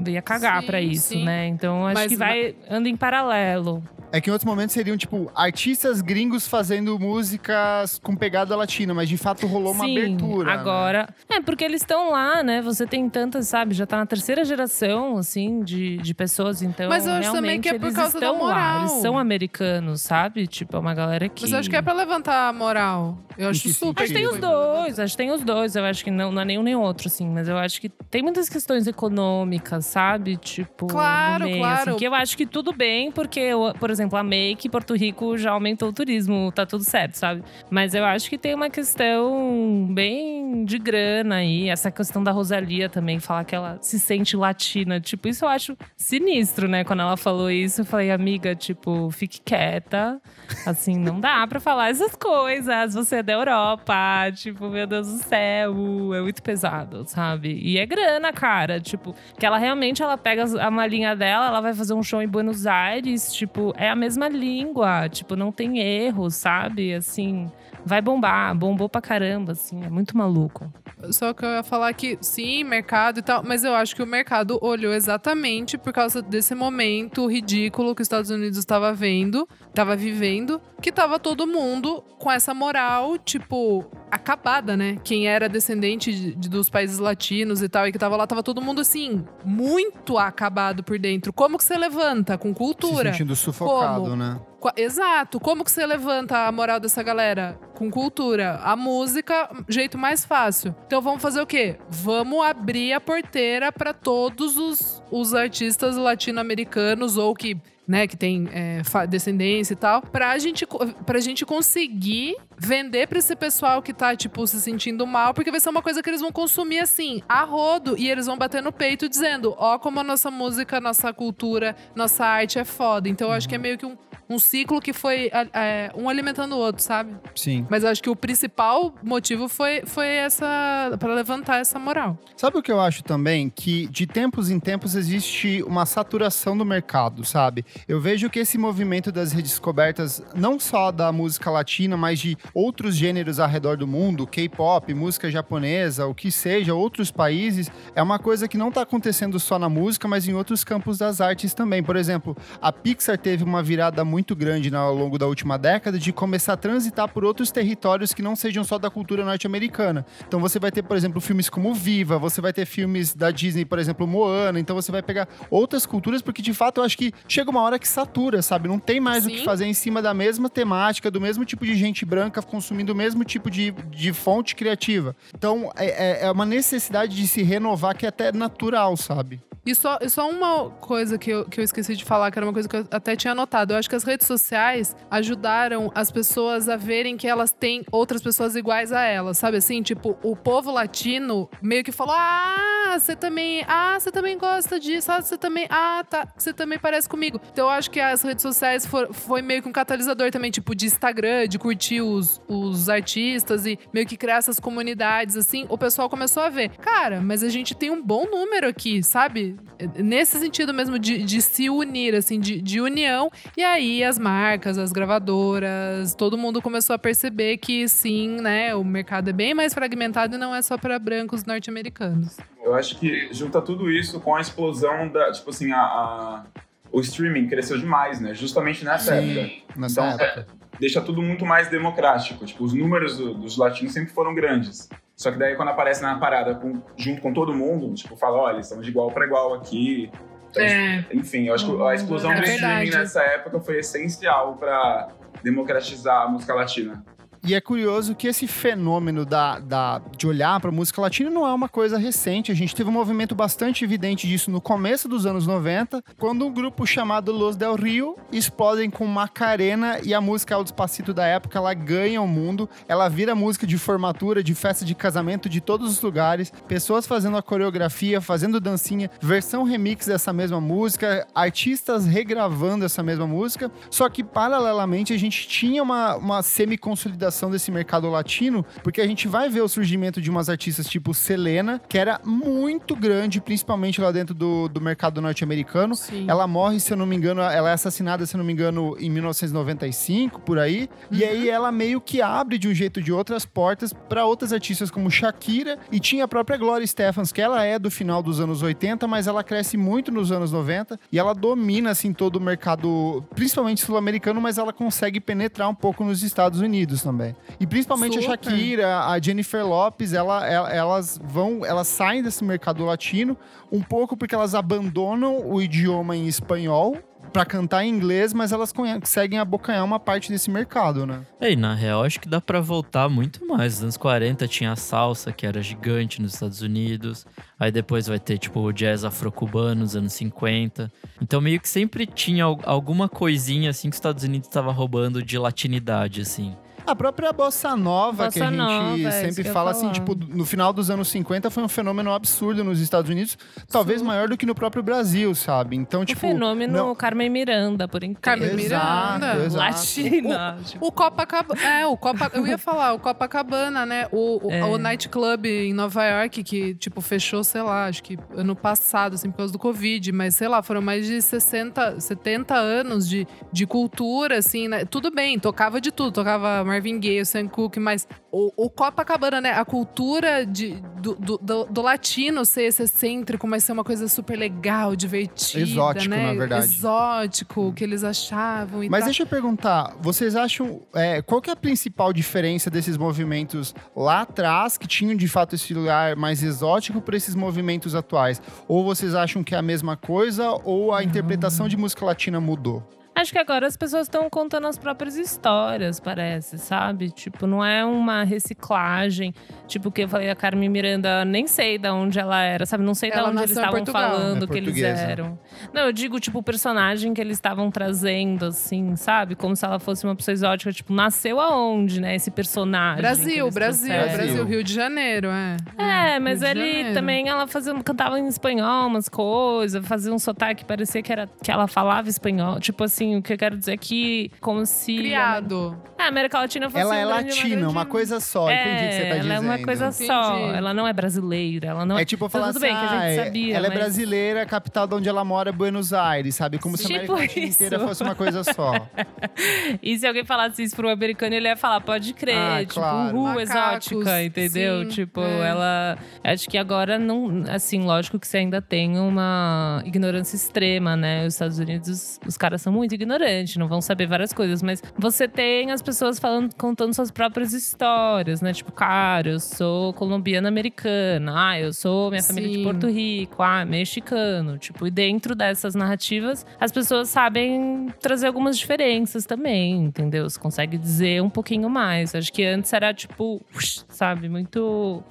S2: ia cagar para isso, sim. né? Então acho mas, que vai anda em paralelo.
S1: É que em outros momentos seriam, tipo, artistas gringos fazendo músicas com pegada latina, mas de fato rolou uma
S2: Sim,
S1: abertura.
S2: Né? Agora. Né? É, porque eles estão lá, né? Você tem tantas, sabe? Já tá na terceira geração, assim, de, de pessoas. Então,
S3: mas eu acho também que é por causa da moral.
S2: Lá, eles são americanos, sabe? Tipo, é uma galera que.
S3: Mas eu acho que é pra levantar a moral. Eu acho super.
S2: Acho que tem os dois, acho que tem os dois. Eu acho que não, não é nenhum nem outro, assim. Mas eu acho que tem muitas questões econômicas, sabe? Tipo.
S3: Claro,
S2: meio,
S3: claro.
S2: Assim, que eu acho que tudo bem, porque, por exemplo, a Make Porto Rico já aumentou o turismo, tá tudo certo, sabe? Mas eu acho que tem uma questão bem de grana aí. Essa questão da Rosalia também, falar que ela se sente latina. Tipo, isso eu acho sinistro, né? Quando ela falou isso, eu falei, amiga, tipo, fique quieta. Assim, não dá pra falar essas coisas. Você da Europa. Tipo, meu Deus do céu. É muito pesado, sabe? E é grana, cara. Tipo, que ela realmente ela pega a malinha dela, ela vai fazer um show em Buenos Aires. Tipo, é a mesma língua tipo, não tem erro, sabe? Assim, vai bombar, bombou pra caramba, assim, é muito maluco.
S3: Só que eu ia falar que sim, mercado e tal, mas eu acho que o mercado olhou exatamente por causa desse momento ridículo que os Estados Unidos estava vendo, estava vivendo, que tava todo mundo com essa moral, tipo, acabada, né? Quem era descendente de, de, dos países latinos e tal, e que tava lá, tava todo mundo assim, muito acabado por dentro. Como que você levanta? Com cultura.
S1: Se sentindo sufocado,
S3: Como?
S1: né?
S3: Exato. Como que você levanta a moral dessa galera? Com cultura. A música, jeito mais fácil. Então vamos fazer o quê? Vamos abrir a porteira para todos os, os artistas latino-americanos ou que né, que tem é, descendência e tal, pra gente, pra gente conseguir vender pra esse pessoal que tá, tipo, se sentindo mal, porque vai ser uma coisa que eles vão consumir assim, a rodo, e eles vão bater no peito dizendo: ó, oh, como a nossa música, nossa cultura, nossa arte é foda. Então eu acho que é meio que um um ciclo que foi é, um alimentando o outro, sabe?
S1: Sim.
S3: Mas acho que o principal motivo foi, foi essa. para levantar essa moral.
S1: Sabe o que eu acho também? Que de tempos em tempos existe uma saturação do mercado, sabe? Eu vejo que esse movimento das redescobertas, não só da música latina, mas de outros gêneros ao redor do mundo, K-pop, música japonesa, o que seja, outros países, é uma coisa que não está acontecendo só na música, mas em outros campos das artes também. Por exemplo, a Pixar teve uma virada muito grande ao longo da última década de começar a transitar por outros territórios que não sejam só da cultura norte-americana. Então você vai ter, por exemplo, filmes como Viva, você vai ter filmes da Disney, por exemplo, Moana, então você vai pegar outras culturas, porque de fato eu acho que chega uma hora que satura, sabe? Não tem mais Sim. o que fazer em cima da mesma temática, do mesmo tipo de gente branca consumindo o mesmo tipo de, de fonte criativa. Então é, é, é uma necessidade de se renovar que é até natural, sabe?
S3: E só, e só uma coisa que eu, que eu esqueci de falar, que era uma coisa que eu até tinha anotado. Eu acho que as redes sociais ajudaram as pessoas a verem que elas têm outras pessoas iguais a elas, sabe assim? Tipo, o povo latino meio que falou: ah, você também, ah, você também gosta disso, ah, você também, ah, tá, você também parece comigo. Então eu acho que as redes sociais for, foi meio que um catalisador também, tipo, de Instagram, de curtir os, os artistas e meio que criar essas comunidades, assim. O pessoal começou a ver, cara, mas a gente tem um bom número aqui, sabe? Nesse sentido mesmo de, de se unir, assim, de, de união. E aí as marcas, as gravadoras, todo mundo começou a perceber que sim, né, o mercado é bem mais fragmentado e não é só para brancos norte-americanos.
S5: Eu acho que junta tudo isso com a explosão da, tipo assim, a, a o streaming cresceu demais, né? Justamente nessa
S1: Sim,
S5: época.
S1: Nessa
S5: Então,
S1: época.
S5: deixa tudo muito mais democrático. Tipo, os números do- dos latinos sempre foram grandes. Só que daí quando aparece na parada com- junto com todo mundo, tipo, fala, olha, estamos de igual para igual aqui. Então,
S3: É.
S5: Enfim, eu acho que a explosão
S3: É
S5: do streaming nessa época foi essencial para democratizar a música latina.
S1: E é curioso que esse fenômeno da, da, de olhar para música latina não é uma coisa recente. A gente teve um movimento bastante evidente disso no começo dos anos 90, quando um grupo chamado Los Del Rio explodem com Macarena e a música El Despacito da época, ela ganha o mundo. Ela vira música de formatura, de festa de casamento de todos os lugares. Pessoas fazendo a coreografia, fazendo dancinha, versão remix dessa mesma música, artistas regravando essa mesma música. Só que, paralelamente, a gente tinha uma, uma semi-consolidação desse mercado latino, porque a gente vai ver o surgimento de umas artistas tipo Selena, que era muito grande, principalmente lá dentro do, do mercado norte-americano. Ela morre, se eu não me engano, ela é assassinada, se eu não me engano, em 1995, por aí. E aí ela meio que abre de um jeito ou de outro as portas para outras artistas como Shakira e tinha a própria Gloria Stephens, que ela é do final dos anos 80, mas ela cresce muito nos anos 90 e ela domina assim todo o mercado, principalmente sul-americano, mas ela consegue penetrar um pouco nos Estados Unidos também. E principalmente a
S3: Super.
S1: Shakira, a Jennifer Lopes, ela, ela- elas vão, elas saem desse mercado latino um pouco porque elas abandonam o idioma em espanhol pra cantar em inglês, mas elas conseguem abocanhar uma parte desse mercado, né?
S4: É, e na real, acho que dá pra voltar muito mais. Nos anos 40 tinha a salsa, que era gigante nos Estados Unidos. Aí depois vai ter, tipo, o jazz afro-cubano nos anos 50. Então meio que sempre tinha al- alguma coisinha, assim, que os Estados Unidos estava roubando de latinidade, assim.
S1: A própria bossa nova, que a
S2: Bossa
S1: gente
S2: nova, é
S1: sempre fala assim, tipo, no final dos anos 50 foi um fenômeno absurdo nos Estados Unidos, talvez maior do que no próprio Brasil, sabe? Então,
S2: O
S1: tipo,
S2: fenômeno
S1: não-
S2: Carmen Miranda, por inteiro.
S3: Carmen
S1: Exato,
S3: Miranda.
S1: exato.
S2: Latina. tipo,
S3: O Copacabana. É, o Copa, eu ia falar, o Copacabana, né? O, o,
S2: É.
S3: o nightclub em Nova York, que, tipo, fechou, sei lá, acho que ano passado, assim, por causa do Covid, mas sei lá, foram mais de 60, 70 anos de, de cultura, assim, né? Tudo bem, tocava de tudo, tocava Marvin Gaye, o Sam Cooke, mas o, o Copacabana, né? A cultura de, do, do, do- do latino ser esse excêntrico, mas ser uma coisa super legal, divertida,
S1: Exótico,
S3: né?
S1: na verdade.
S3: Exótico, o que eles achavam e
S1: Mas
S3: tal.
S1: deixa eu perguntar, vocês acham é, qual que é a principal diferença desses movimentos lá atrás, que tinham de fato esse lugar mais exótico, para esses movimentos atuais? Ou vocês acham que é a mesma coisa, ou a interpretação de música latina mudou?
S2: Acho que agora as pessoas estão contando as próprias histórias, parece, sabe? Tipo, não é uma reciclagem. Tipo, que eu falei a Carmen Miranda, nem sei de onde ela era, sabe? Não sei de onde eles estavam falando
S1: É
S2: que eles eram. Não, eu digo, tipo, o personagem que eles estavam trazendo, assim, sabe? Como se ela fosse uma pessoa exótica. Tipo, nasceu aonde, né? Esse personagem.
S3: Brasil, Brasil,
S2: trouxeram.
S3: Brasil, Rio de Janeiro, é.
S2: É, mas
S3: Rio de
S2: ele também, ela fazia, cantava em espanhol umas coisas, fazia um sotaque, parecia que, era, que ela falava espanhol. Tipo assim, o que eu quero dizer é que, como se...
S3: Criado.
S2: A América Latina fosse
S1: Ela é
S2: um grande-
S1: latina,
S2: grande-
S1: uma coisa só, entendi o que você tá
S2: ela
S1: dizendo.
S2: é uma coisa só,
S3: Entendi.
S2: ela não é brasileira, ela não
S1: É tipo
S2: Tá
S1: falar
S2: tudo
S1: assim,
S2: bem, que a gente
S1: ah, é-
S2: sabia,
S1: ela é
S2: mas-
S1: brasileira, a capital de onde ela mora é Buenos Aires, sabe? Como se a
S2: Tipo
S1: América Latina
S2: isso.
S1: inteira fosse uma coisa só.
S2: E se alguém falasse isso pro americano, ele ia falar, pode crer,
S1: Ah,
S2: tipo,
S1: claro.
S2: uhul,
S3: Macacos,
S2: exótica, entendeu?
S3: sim,
S2: tipo,
S3: é.
S2: ela. Acho que agora não. Assim, lógico que você ainda tem uma ignorância extrema, né? Os Estados Unidos, os caras são muito ignorantes, não vão saber várias coisas, mas você tem as pessoas falando, contando suas próprias histórias, né? Tipo, cara, eu sou colombiana americana, ah, eu sou minha família de
S3: Sim.
S2: Porto Rico, ah, mexicano. Tipo, e dentro dessas narrativas, as pessoas sabem trazer algumas diferenças também, entendeu? Você consegue dizer um pouquinho mais. Acho que antes era tipo, sabe, muito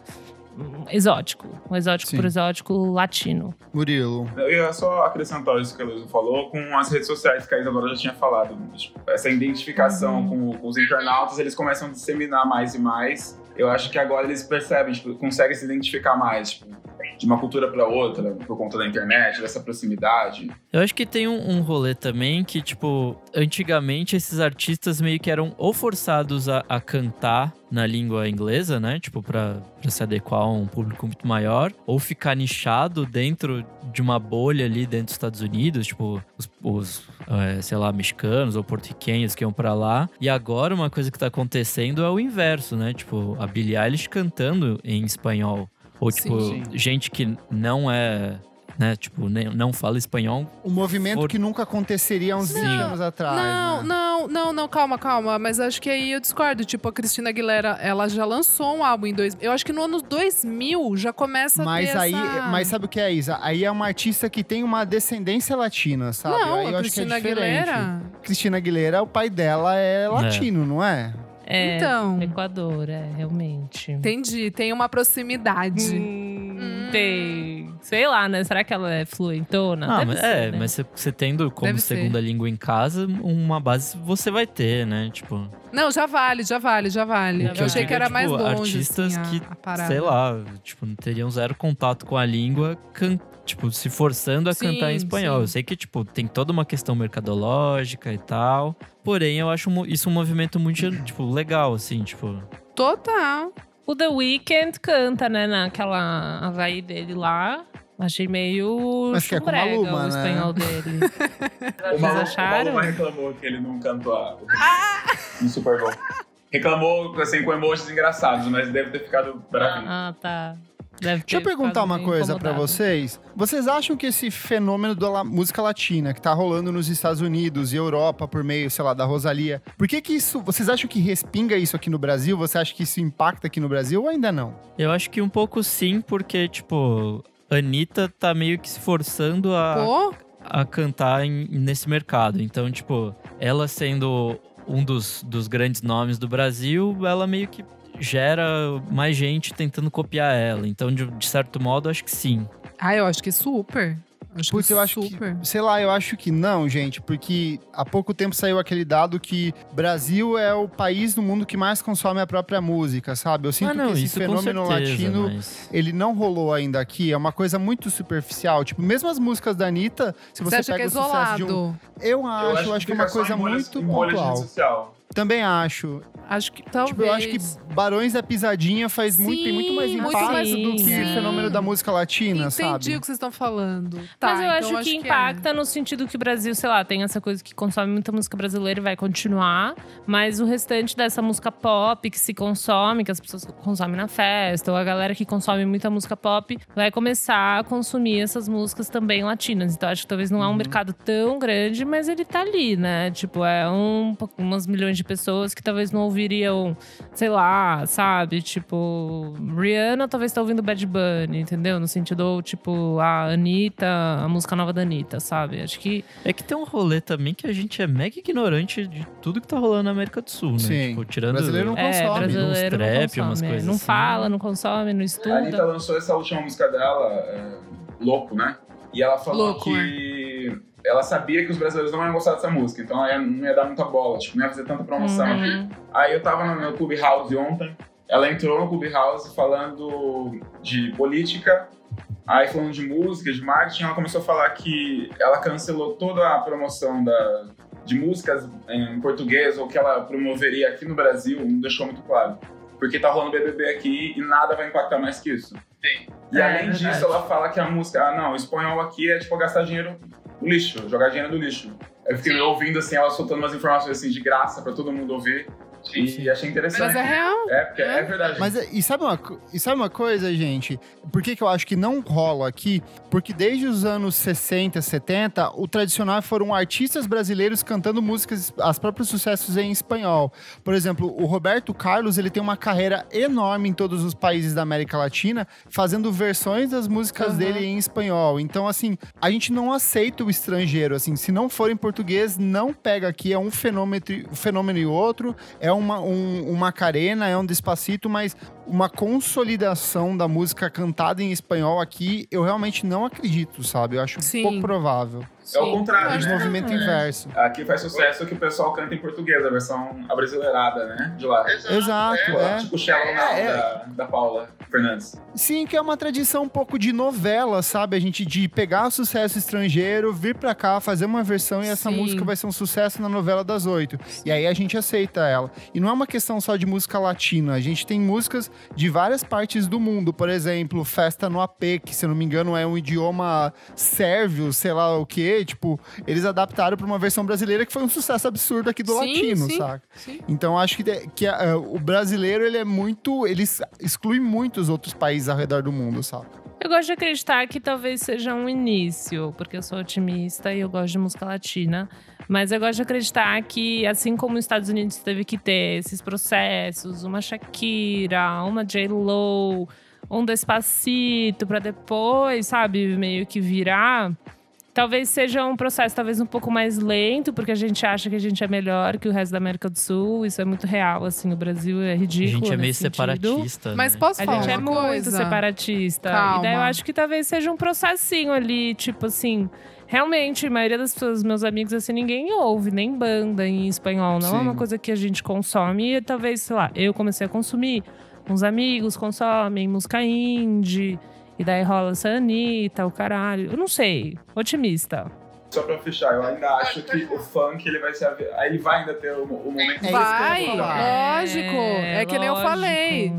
S2: exótico. Um exótico
S1: Sim.
S2: por exótico latino.
S1: Murilo.
S5: Eu ia só acrescentar isso que a Luísa falou com as redes sociais que a Isadora já tinha falado. Tipo, Essa identificação com, com os internautas, eles começam a disseminar mais e mais. Eu acho que agora eles percebem, tipo, conseguem se identificar mais, tipo, de uma cultura para outra, por conta da internet, dessa proximidade.
S4: Eu acho que tem um, um rolê também que, tipo, antigamente esses artistas meio que eram ou forçados a, a cantar na língua inglesa, né? Tipo, pra, pra se adequar a um público muito maior, ou ficar nichado dentro de uma bolha ali dentro dos Estados Unidos, tipo, os, os, sei lá, mexicanos ou porto-riquenhos que iam pra lá. E agora uma coisa que tá acontecendo é o inverso, né? Tipo, a Billie Eilish cantando em espanhol. Ou, tipo,
S1: Sim.
S4: gente que não é. Né, tipo, nem- não fala espanhol,
S1: Um movimento
S4: For-
S1: que nunca aconteceria há uns 20
S3: Não,
S1: anos atrás.
S3: Não,
S1: né?
S3: não, não, não, calma, calma. Mas acho que aí eu discordo. Tipo, a Cristina Aguilera, ela já lançou um álbum em dois. Eu acho que no ano 2000 já começa a
S1: Mas
S3: ter
S1: aí,
S3: essa...
S1: mas sabe o que é, Isa? Aí é uma artista que tem uma descendência latina, sabe?
S3: Não,
S1: aí eu
S3: a
S1: acho que é
S3: Cristina
S1: diferente.
S3: Aguilera.
S1: Cristina Aguilera, o pai dela é latino, não é?
S2: É,
S3: Então.
S2: Equador, é, realmente.
S3: Entendi, tem uma proximidade.
S2: Hum, Tem. Sei lá, né? Será que ela é fluentona?
S4: Ah, mas,
S2: ser,
S4: é,
S2: né?
S4: mas você- você tendo como
S3: Deve ser.
S4: segunda língua em casa, uma base você vai ter, né? Tipo,
S3: Não, já vale, já vale, já vale. Eu achei que
S4: é,
S3: era
S4: tipo,
S3: mais longe,
S4: artistas
S3: assim, a-
S4: que,
S3: a parada.
S4: sei lá, tipo, não teriam zero contato com a língua, can- tipo, se forçando a
S3: Sim,
S4: cantar em espanhol.
S3: sim.
S4: Eu sei que, tipo, tem toda uma questão mercadológica e tal. Porém, eu acho isso um movimento muito, tipo, legal, assim, tipo.
S3: Total.
S2: O The Weeknd canta, né? Naquela Havaí dele lá. Achei meio
S1: Mas que é com
S2: chumbrega
S1: Maluma,
S2: o
S1: né?
S2: espanhol dele.
S5: O
S2: Vocês
S5: Maluma, o
S2: acharam?
S5: Maluma reclamou que ele não cantou a... no Super Bowl. Reclamou, assim, com emojis engraçados, mas deve ter ficado bravinho.
S2: Ah, tá. Deve
S1: Deixa eu perguntar uma coisa pra
S2: incomodado.
S1: vocês. Vocês acham que esse fenômeno da la- música latina que tá rolando nos Estados Unidos e Europa por meio, sei lá, da Rosalia, por que que isso, vocês acham que respinga isso aqui no Brasil? Você acha que isso impacta aqui no Brasil ou ainda não?
S4: Eu acho que um pouco sim, porque, tipo, Anitta tá meio que se forçando a.
S3: Pô,
S4: a cantar em- nesse mercado. Então, tipo, ela sendo um dos, dos grandes nomes do Brasil, ela meio que gera mais gente tentando copiar ela. Então, de, de certo modo, acho que sim.
S3: ah, eu acho que super. Acho
S1: Putz,
S3: que
S1: eu acho
S3: super.
S1: que, sei lá, eu acho que não, gente, porque há pouco tempo saiu aquele dado que Brasil é o país do mundo que mais consome a própria música, sabe? Eu sinto
S4: ah, não,
S1: que esse
S4: isso
S1: fenômeno
S4: certeza,
S1: latino
S4: mas...
S1: ele não rolou ainda aqui, é uma coisa muito superficial. Tipo, mesmo as músicas da Anitta, se
S3: Você,
S1: você,
S3: acha que
S1: pega
S3: é
S1: o sucesso de um.
S3: isolado?
S1: Eu acho, eu acho, que é uma coisa muito
S5: em
S1: pontual.
S5: social.
S1: Também acho.
S3: Acho que talvez.
S1: Tipo, eu acho que Barões da Pisadinha faz muito, tem muito mais
S3: Sim,
S1: impacto
S2: mais-
S1: do que
S2: sim.
S1: o fenômeno da música latina,
S3: Entendi
S1: sabe?
S3: o que vocês estão falando. Tá,
S2: Mas eu
S3: então
S2: acho que
S3: é.
S2: impacta no sentido que o Brasil, sei lá, tem essa coisa que consome muita música brasileira e vai continuar. Mas o restante dessa música pop que se consome, que as pessoas consomem na festa, ou a galera que consome muita música pop, vai começar a consumir essas músicas também latinas. Então acho que talvez não é um mercado tão grande, mas ele tá ali, né? Tipo, é um, umas milhões de pessoas que talvez não ouviriam, sei lá, sabe? Tipo, Rihanna talvez tá ouvindo Bad Bunny, entendeu? No sentido, tipo, a Anitta, a música nova da Anitta, sabe? Acho que
S4: É que tem um rolê também que a gente é mega ignorante de tudo que tá rolando na América do Sul, né?
S1: Sim.
S4: Tipo, tirando...
S1: Brasileiro não
S2: é,
S1: consome.
S2: brasileiro
S4: uns
S2: não
S4: trap,
S2: consome.
S4: umas
S2: é.
S4: coisas
S2: não
S4: assim.
S2: fala, não consome, não
S5: A
S2: estuda.
S5: Anitta lançou essa última música dela, é, Louco, né? E ela falou
S3: Louco,
S5: que ela sabia que os brasileiros não iam gostar dessa música, então ela não ia dar muita bola, tipo, não ia fazer tanta promoção
S2: Uhum.
S5: aqui. Aí eu tava no meu Clubhouse ontem, ela entrou no Clubhouse falando de política, aí falando de música, de marketing, ela começou a falar que ela cancelou toda a promoção da, de músicas em português ou que ela promoveria aqui no Brasil, não deixou muito claro. Porque tá rolando BBB aqui e nada vai impactar mais que isso. E
S2: É,
S5: além disso, ela fala que a música, ah, não, o espanhol aqui é tipo gastar dinheiro lixo, jogar dinheiro no lixo. Eu fiquei ouvindo assim, ela soltando umas informações assim de graça pra todo mundo ouvir. E achei interessante.
S3: Mas é real.
S5: É, porque é verdade.
S1: Mas é- e sabe, uma, e sabe uma coisa, gente? Por que, que eu acho que não rola aqui? Porque desde os anos 60, 70, o tradicional foram artistas brasileiros cantando músicas, as próprios sucessos em espanhol. Por exemplo, o Roberto Carlos, ele tem uma carreira enorme em todos os países da América Latina, fazendo versões das músicas
S3: Aham.
S1: dele em espanhol. Então, assim, a gente não aceita o estrangeiro, assim, se não for em português, não pega aqui, é um fenômeno, um fenômeno e outro, é uma, um, uma carena, é um despacito, mas uma consolidação da música cantada em espanhol aqui, eu realmente não acredito, sabe? Eu acho
S3: Sim.
S1: pouco provável.
S5: É o
S3: Sim.
S5: contrário,
S1: É de
S5: né?
S1: movimento
S5: É.
S1: inverso.
S5: Aqui faz sucesso que o pessoal canta em português, a versão abrasileirada, né? De lá.
S1: Exato,
S5: Tipo,
S1: é.
S5: Tipo o Shallow Now
S1: É, é.
S5: Da, da Paula Fernandes.
S1: Sim, que é uma tradição um pouco de novela, sabe? A gente de pegar o sucesso estrangeiro, vir pra cá, fazer uma versão e essa
S3: Sim.
S1: música vai ser um sucesso na novela das oito. E aí a gente aceita ela. E não é uma questão só de música latina, a gente tem músicas de várias partes do mundo. Por exemplo, Festa no AP, que se eu não me engano é um idioma sérvio, sei lá o quê. Tipo, eles adaptaram pra uma versão brasileira que foi um sucesso absurdo aqui do
S3: Sim,
S1: latino,
S3: sim.
S1: saca?
S3: Sim.
S1: Então acho que, que ah, o brasileiro ele é muito, ele exclui muitos outros países ao redor do mundo, sabe?
S2: Eu gosto de acreditar que talvez seja um início, porque eu sou otimista e eu gosto de música latina. Mas eu gosto de acreditar que, assim como os Estados Unidos teve que ter esses processos, uma Shakira, uma J-Lo, um Despacito, pra depois, sabe, meio que virar. Talvez seja um processo talvez um pouco mais lento, porque a gente acha que a gente é melhor que o resto da América do Sul. Isso é muito real, assim. O Brasil é
S4: A
S2: ridículo
S4: gente é meio separatista.
S3: Mas
S4: né?
S3: posso
S2: A
S3: falar
S2: gente é
S3: uma
S2: muito
S3: coisa?
S2: separatista.
S3: Calma.
S2: E daí eu acho que talvez seja um processinho ali, tipo assim. Realmente, a maioria das pessoas, meus amigos, assim, ninguém ouve nem banda em espanhol. Não é
S1: Sim.
S2: uma coisa que a gente consome. E talvez, sei lá, eu comecei a consumir. Uns amigos consomem música indie. E daí rola essa Anitta, o caralho. Eu não sei. Otimista.
S5: Só pra fechar, eu ainda acho que o funk ele vai ser. Aí ele vai ainda ter o, o momento.
S1: É que
S3: Vai,
S1: falar.
S3: lógico. É que nem eu
S2: lógico.
S3: falei.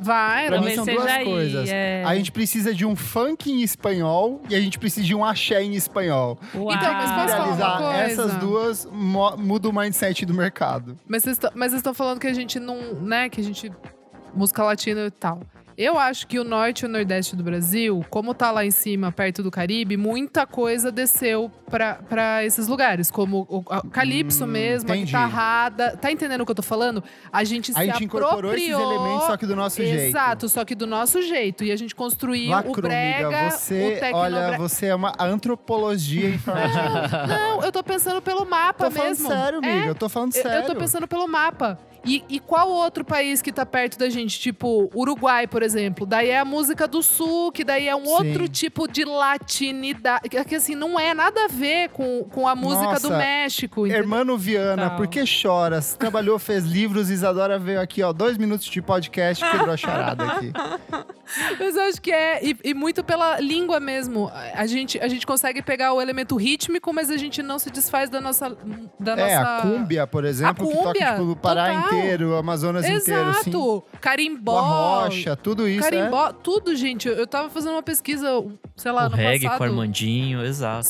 S3: Vai,
S1: Pra mim são duas
S2: aí,
S1: coisas.
S2: é.
S1: A gente precisa de um funk em espanhol e a gente precisa de um axé em espanhol.
S2: Uau.
S3: Então, mas posso falar uma
S1: realizar
S3: coisa?
S1: essas duas, muda o mindset do mercado.
S3: Mas vocês tão- mas vocês estão falando que a gente não, né, que a gente música latina e tal. Eu acho que o norte e o nordeste do Brasil, como tá lá em cima, perto do Caribe, muita coisa desceu pra- pra esses lugares, como o a- Calypso
S1: Hum,
S3: mesmo, a
S1: entendi.
S3: guitarrada. Tá entendendo o que eu tô falando? A gente
S1: A
S3: se
S1: gente incorporou esses elementos, só que do nosso jeito.
S3: Exato, só que do nosso jeito. E a gente construiu o
S1: Lacrou,
S3: brega,
S1: amiga,
S3: o
S1: você,
S3: tecnobre...
S1: olha, você é uma antropologia em forma de...
S3: Não, eu tô pensando pelo mapa
S1: Tô falando
S3: mesmo.
S1: sério,
S3: É,
S1: amiga, eu tô falando
S3: Eu-
S1: sério.
S3: Eu tô pensando pelo mapa. E, e qual outro país que tá perto da gente? Tipo, Uruguai, por exemplo. Daí é a música do sul, que daí é um
S1: Sim.
S3: outro tipo de latinidade. Que, que, assim, não é nada a ver com, com a música do
S1: Nossa,
S3: México. entendeu?
S1: Hermano Viana,
S2: Tal.
S1: por que choras? Trabalhou, fez livros, Isadora veio aqui, ó, dois minutos de podcast, quebrou a charada aqui.
S3: Mas eu acho que é. E, e muito pela língua mesmo. A gente, a gente consegue pegar o elemento rítmico, mas a gente não se desfaz da nossa. Da
S1: É,
S3: nossa...
S1: a cúmbia, por exemplo, que toca
S3: cúmbia,
S1: tipo, o Pará
S3: total.
S1: inteiro, o Amazonas inteiro, assim.
S3: Exato! Carimbó.
S1: arrocha, tudo isso, é.
S3: Carimbó, tudo, gente. Eu, tava fazendo uma pesquisa, sei lá,
S4: o
S3: no
S4: reggae
S3: passado.
S4: com Armandinho, exato.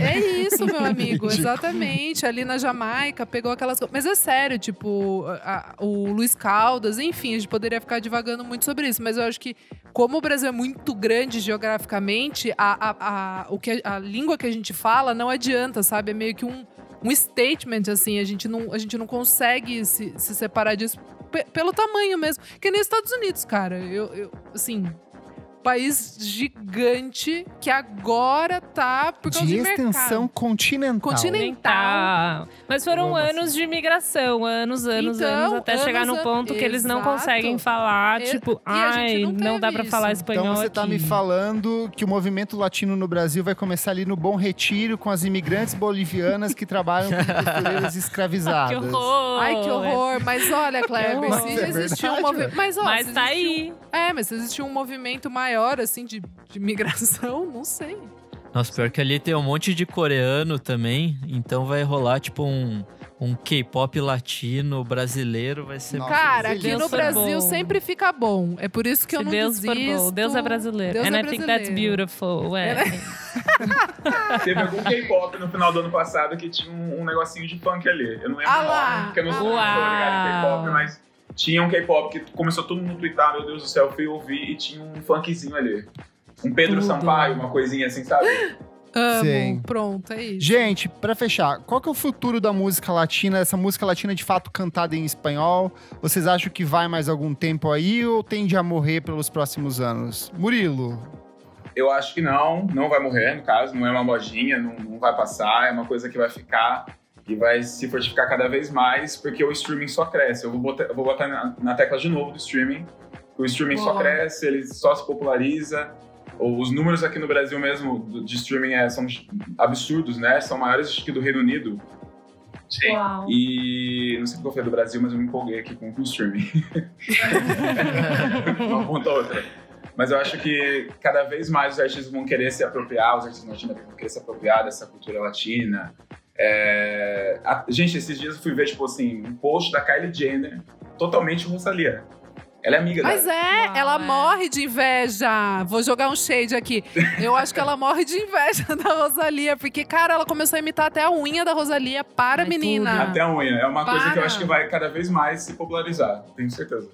S4: é.
S3: É isso, meu amigo, exatamente. Ali na Jamaica, pegou aquelas coisas. Mas é sério, tipo, a- a- o Luiz Caldas, enfim, a gente poderia ficar divagando muito sobre isso. Mas eu acho que, como o Brasil é muito grande geograficamente, a, a, a, o que, a língua que a gente fala não adianta, sabe? É meio que um, um statement, assim. A gente não, a gente não consegue se, se separar disso pe- pelo tamanho mesmo. Que nem os Estados Unidos, cara. Eu, eu assim. País gigante que agora tá por causa
S1: De
S3: de,
S1: extensão
S3: mercado.
S1: continental.
S3: Continental.
S2: Tá. Mas foram anos de migração, anos, anos,
S3: Então,
S2: anos, até chegar
S3: anos
S2: no
S3: a-
S2: ponto que eles não
S3: Exato.
S2: conseguem falar,
S3: E-
S2: tipo,
S3: e
S2: ai,
S3: não
S2: não, dá pra falar espanhol
S1: Então você tá
S2: aqui.
S1: me falando que o movimento latino no Brasil vai começar ali no Bom Retiro com as imigrantes bolivianas que trabalham como costureiras escravizadas.
S2: Que horror!
S3: Ai, que horror. Mas olha, Kleber, se
S1: Mas é
S3: um movimento. Mas, ó,
S2: Mas tá aí.
S3: um- É, mas se existir um movimento maior, assim, de, de migração, não sei.
S4: Nossa, pior que ali tem um monte de coreano também, então vai rolar tipo um, um K-pop latino brasileiro, vai ser...
S1: Nossa,
S3: Cara, aqui
S2: Deus
S3: no
S2: for
S3: Brasil
S2: bom.
S3: sempre fica bom. É por isso que eu
S2: Se
S3: não
S2: Deus for
S3: desisto.
S2: bom, Deus é brasileiro.
S3: Deus
S2: And
S3: é
S2: I think that's
S3: brasileiro.
S2: beautiful. É.
S5: Teve algum K-pop no final do ano passado que tinha um, um negocinho de funk ali. Eu não lembro
S3: Ah
S5: o
S3: lá.
S5: nome, porque eu não sou muito ligado em K-pop, mas tinha um K-pop que começou todo mundo tweetar, meu Deus do céu, eu fui ouvir e tinha um funkzinho ali. Um Pedro
S2: Tudo.
S5: Sampaio, uma coisinha assim, sabe?
S3: Amo.
S1: Sim.
S3: Pronto, é isso.
S1: Gente, pra fechar, qual que é o futuro da música latina? Essa música latina de fato cantada em espanhol? Vocês acham que vai mais algum tempo aí ou tende a morrer pelos próximos anos? Murilo,
S5: Eu acho que não, não vai morrer, no caso, não é uma modinha, não, não vai passar, é uma coisa que vai ficar e vai se fortificar cada vez mais, porque o streaming só cresce. Eu vou botar, eu vou botar na, na tecla de novo do streaming, O streaming só
S3: Boa.
S5: cresce, ele só se populariza. Os números aqui no Brasil mesmo de streaming é, são absurdos, né? São maiores que do Reino Unido.
S6: Sim.
S2: Uau.
S5: E não sei porque eu falei do Brasil, mas eu me empolguei aqui com, o streaming. Uma ponta ou outra. Mas eu acho que cada vez mais os artistas vão querer se apropriar, os artistas latinos vão querer se apropriar dessa cultura latina. É, a- gente, esses dias eu fui ver, tipo assim, um post da Kylie Jenner, totalmente Rosalia. Ela é amiga
S3: Mas
S5: dela.
S3: é,
S2: Uau,
S3: ela
S2: é.
S3: morre de inveja. Vou jogar um shade aqui. Eu acho que ela morre de inveja da Rosalia, porque, cara, ela começou a imitar até a unha da Rosalia para
S2: Ai,
S3: menina.
S2: tudo.
S5: Até a unha. É uma coisa que eu
S3: Para.
S5: acho que vai cada vez mais se popularizar, tenho certeza.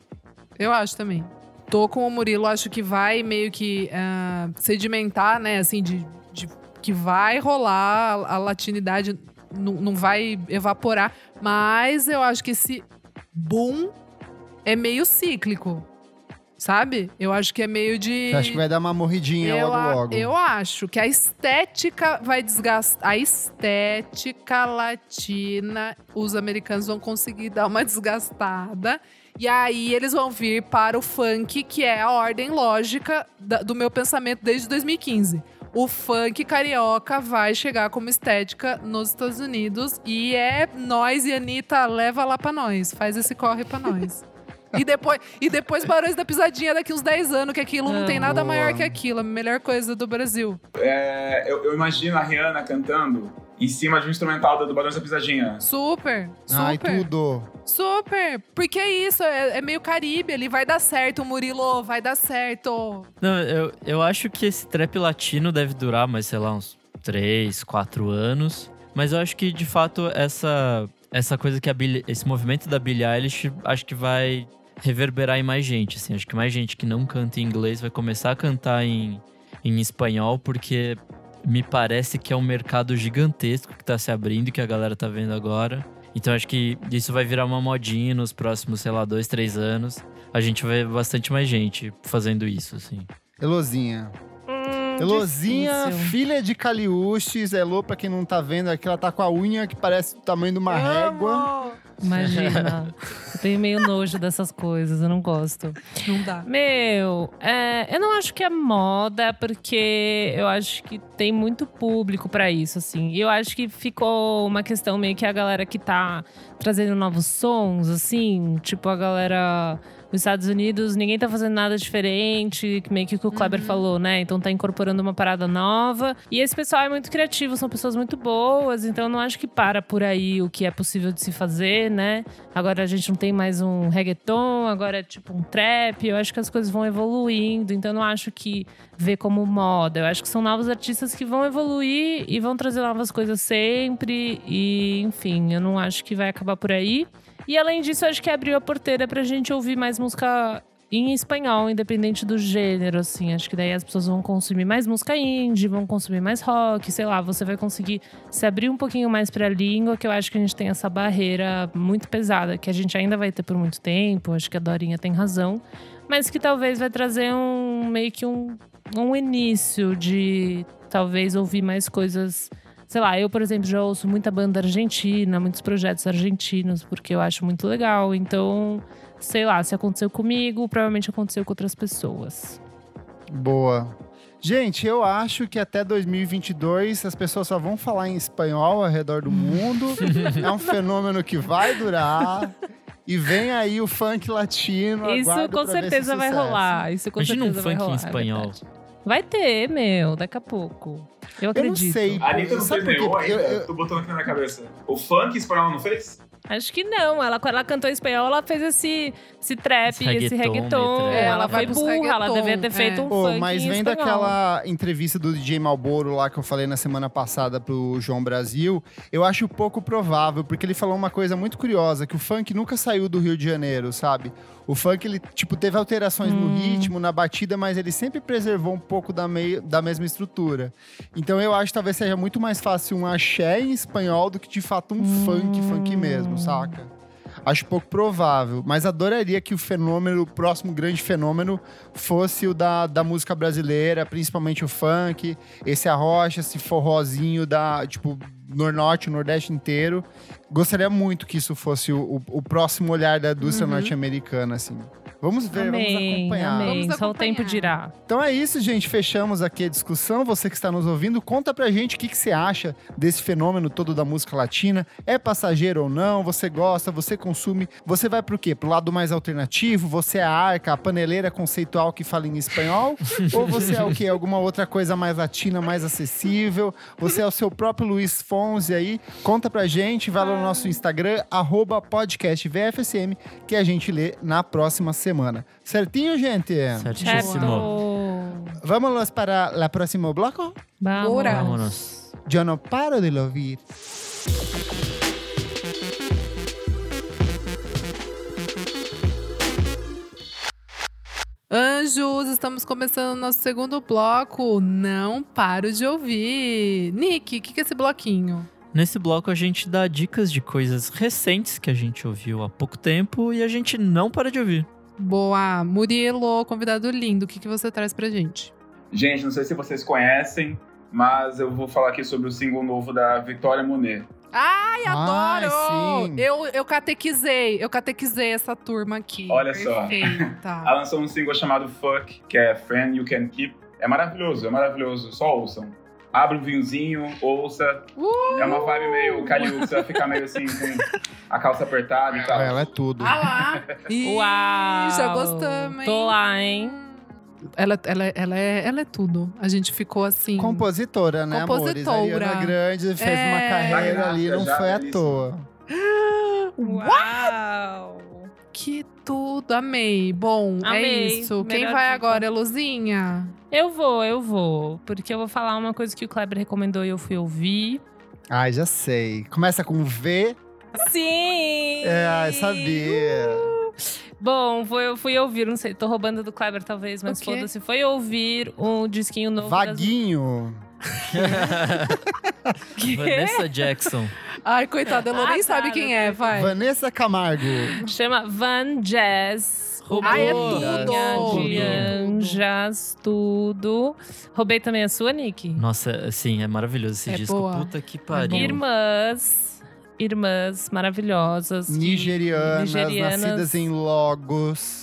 S3: Eu acho também. Tô com o Murilo, acho que vai meio que ah, sedimentar, né? Assim, de, de- que vai rolar, a, a latinidade não, não vai evaporar. Mas eu acho que esse boom é meio cíclico. Sabe? Eu acho que é meio de.
S1: Você acha que vai dar uma morridinha
S3: eu,
S1: logo logo?
S3: eu acho que a estética vai desgastar. A estética latina, os americanos vão conseguir dar uma desgastada. E aí eles vão vir para o funk, que é a ordem lógica do meu pensamento desde 2015. O funk carioca vai chegar como estética nos Estados Unidos e é nós e Anitta leva lá pra nós, faz esse corre pra nós. E depois, e depois Barões da Pisadinha daqui uns 10 anos, que aquilo não
S2: Ah,
S3: tem nada
S1: boa.
S3: maior que aquilo, a melhor coisa do Brasil.
S5: É, eu, eu imagino a Rihanna cantando em cima de um instrumental do Barões da Pisadinha.
S3: Super, super.
S1: Ai, tudo.
S3: Super! Porque é isso, é, é meio Caribe ali, vai dar certo, Murilo, vai dar certo.
S4: Não, eu, eu acho que esse trap latino deve durar mais, sei lá, uns 3, 4 anos. Mas eu acho que, de fato, essa, essa coisa que a Billie, esse movimento da Billie Eilish, acho que vai reverberar em mais gente, assim. Acho que mais gente que não canta em inglês vai começar a cantar em, em espanhol, porque me parece que é um mercado gigantesco que tá se abrindo que a galera tá vendo agora. Então acho que isso vai virar uma modinha nos próximos, sei lá, dois, três anos. A gente vai ver bastante mais gente fazendo isso, assim.
S1: Elozinha.
S2: Hum,
S1: Elozinha,
S2: difícil.
S1: filha de Caliustes. Elô, pra quem não tá vendo, aqui ela tá com a unha que parece o tamanho de uma régua.
S2: Imagina. eu tenho meio nojo dessas coisas, eu não gosto.
S3: Não dá.
S2: Meu, é, eu não acho que é moda, porque eu acho que tem muito público pra isso, assim. E eu acho que ficou uma questão meio que a galera que tá trazendo novos sons, assim, tipo a galera. Nos Estados Unidos, ninguém tá fazendo nada diferente, meio que o que o Kleber falou, né? Então tá incorporando uma parada nova. E esse pessoal é muito criativo, são pessoas muito boas, então eu não acho que para por aí o que é possível de se fazer, né? Agora a gente não tem mais um reggaeton, agora é tipo um trap. Eu acho que as coisas vão evoluindo, então eu não acho que vê como moda. Eu acho que são novos artistas que vão evoluir e vão trazer novas coisas sempre. E, enfim, eu não acho que vai acabar por aí. E além disso, acho que abriu a porteira pra gente ouvir mais música em espanhol, independente do gênero, assim. Acho que daí as pessoas vão consumir mais música indie, vão consumir mais rock, sei lá. Você vai conseguir se abrir um pouquinho mais pra língua, que eu acho que a gente tem essa barreira muito pesada, que a gente ainda vai ter por muito tempo. Acho que a Dorinha tem razão. Mas que talvez vai trazer um meio que um, um início de talvez ouvir mais coisas. Sei lá, eu, por exemplo, já ouço muita banda argentina, muitos projetos argentinos, porque eu acho muito legal. Então, sei lá, se aconteceu comigo, provavelmente aconteceu com outras pessoas.
S1: Boa. Gente, eu acho que até 2022 as pessoas só vão falar em espanhol ao redor do mundo. é um fenômeno que vai durar. E vem aí o funk latino.
S2: Isso com certeza
S1: esse
S2: vai rolar. Isso com
S4: Imagina um
S2: certeza vai
S4: funk em
S2: rolar, é
S4: espanhol.
S2: verdade. Vai ter, meu, daqui a pouco. Eu
S1: Eu
S2: acredito.
S1: não sei.
S5: A Anitta não
S1: Sabe
S5: fez nenhum ainda.
S1: Eu- eu-
S5: Tô botando aqui na minha cabeça. O funk espanhol não fez?
S2: Acho que não. Ela, quando ela cantou em espanhol, ela fez esse, esse trap,
S4: Esse
S2: esse
S4: reggaeton,
S2: reggaeton.
S4: meio trap.
S3: É,
S2: ela,
S3: ela
S2: foi burra, ela
S3: reggaeton,
S2: devia ter feito
S3: é.
S2: um
S1: Pô,
S2: funk
S1: mas
S2: em
S1: vem
S2: espanhol.
S1: daquela entrevista do DJ Malboro lá que eu falei na semana passada pro João Brasil, eu acho pouco provável, porque ele falou uma coisa muito curiosa, que o funk nunca saiu do Rio de Janeiro, sabe? O funk, ele, tipo, teve alterações no
S2: Hum.
S1: ritmo, na batida, mas ele sempre preservou um pouco da, meio, da mesma estrutura. Então eu acho que talvez seja muito mais fácil um axé em espanhol do que, de fato, um funk, funk mesmo, saca? Acho pouco provável, mas adoraria que o fenômeno, o próximo grande fenômeno, fosse o da, da música brasileira, principalmente o funk, esse arrocha, esse forrozinho da, tipo, no norte, nordeste inteiro. Gostaria muito que isso fosse o, o- o próximo olhar da indústria
S3: Uhum.
S1: norte-americana, assim. Vamos ver, vamos
S2: Amém,
S1: acompanhar.
S2: amém.
S3: Vamos
S2: Só o tempo
S3: acompanhar.
S2: dirá.
S1: Então é isso, gente. Fechamos aqui a discussão. Você que está nos ouvindo, conta pra gente o que, que você acha desse fenômeno todo da música latina. É passageiro ou não? Você gosta? Você consome? Você vai pro quê? Pro lado mais alternativo? Você é a arca, a paneleira conceitual que fala em espanhol? ou você é o quê? Alguma outra coisa mais latina, mais acessível? Você é o seu próprio Luiz Fonzi aí? Conta pra gente. Vai lá no nosso Instagram, arroba podcast VFSM, que a gente lê na próxima semana. Certinho, gente?
S4: Certíssimo.
S2: Certo.
S1: Vamos para o próximo bloco?
S2: Vamos.
S4: Vámonos.
S1: Eu não paro de ouvir.
S3: Anjos, estamos começando o nosso segundo bloco. Não paro de ouvir. Nick, o que, que é esse bloquinho?
S4: Nesse bloco a gente dá dicas de coisas recentes que a gente ouviu há pouco tempo e a gente não para de ouvir.
S3: Boa. Murilo, convidado lindo, o que, que você traz pra gente?
S5: Gente, não sei se vocês conhecem, mas eu vou falar aqui sobre o single novo da Victoria Monet.
S3: Ai,
S1: Ai,
S3: adoro!
S1: sim.
S3: eu, eu catequizei, eu catequizei essa turma aqui.
S5: Olha só.
S3: Perfeita.
S5: Ela lançou um single chamado Fuck, que é Friend You Can Keep. É maravilhoso, é maravilhoso. Só ouçam. Abre um vinhozinho, ouça.
S3: Uh!
S5: É uma vibe meio caliuxa, você vai ficar meio assim com a calça apertada e tal.
S1: Ela é tudo.
S3: Ah lá! Ih,
S2: Uau!
S3: Já gostamos, hein?
S2: Tô lá, hein?
S3: Ela, ela, ela, é, ela é tudo. A gente ficou assim.
S1: Compositora, né,
S3: Compositora.
S1: amores? A Ariana Grande fez
S3: É.
S1: uma carreira ali, não foi à toa.
S2: Uau!
S3: Que tudo, amei. Bom, é
S2: Amei.
S3: isso. Quem
S2: Melhor
S3: vai
S2: dica.
S3: agora, Luzinha?
S2: Eu vou, eu vou. Porque eu vou falar uma coisa que o Kleber recomendou e eu fui ouvir.
S1: Ai, já sei. Começa com V.
S2: Sim!
S1: É, ai, sabia.
S2: Bom, foi, eu fui ouvir, não sei, tô roubando do Kleber talvez, mas foda-se. Foi ouvir um disquinho novo. das-
S1: Vaguinho.
S2: Que?
S4: Vanessa Jackson.
S3: Ai, coitada, ela
S2: Ah,
S3: nem
S2: tá,
S3: sabe quem é, vai.
S1: Vanessa Camargo.
S2: Chama Van Jazz.
S3: Ai, é tudo!
S2: anjas, tudo. Roubei também a sua, Nick.
S4: Nossa, assim, é maravilhoso esse
S3: É
S4: disco.
S3: boa.
S4: Puta que pariu.
S2: Irmãs. Irmãs maravilhosas.
S1: Nigerianas,
S2: nigerianas.
S1: nascidas em Logos.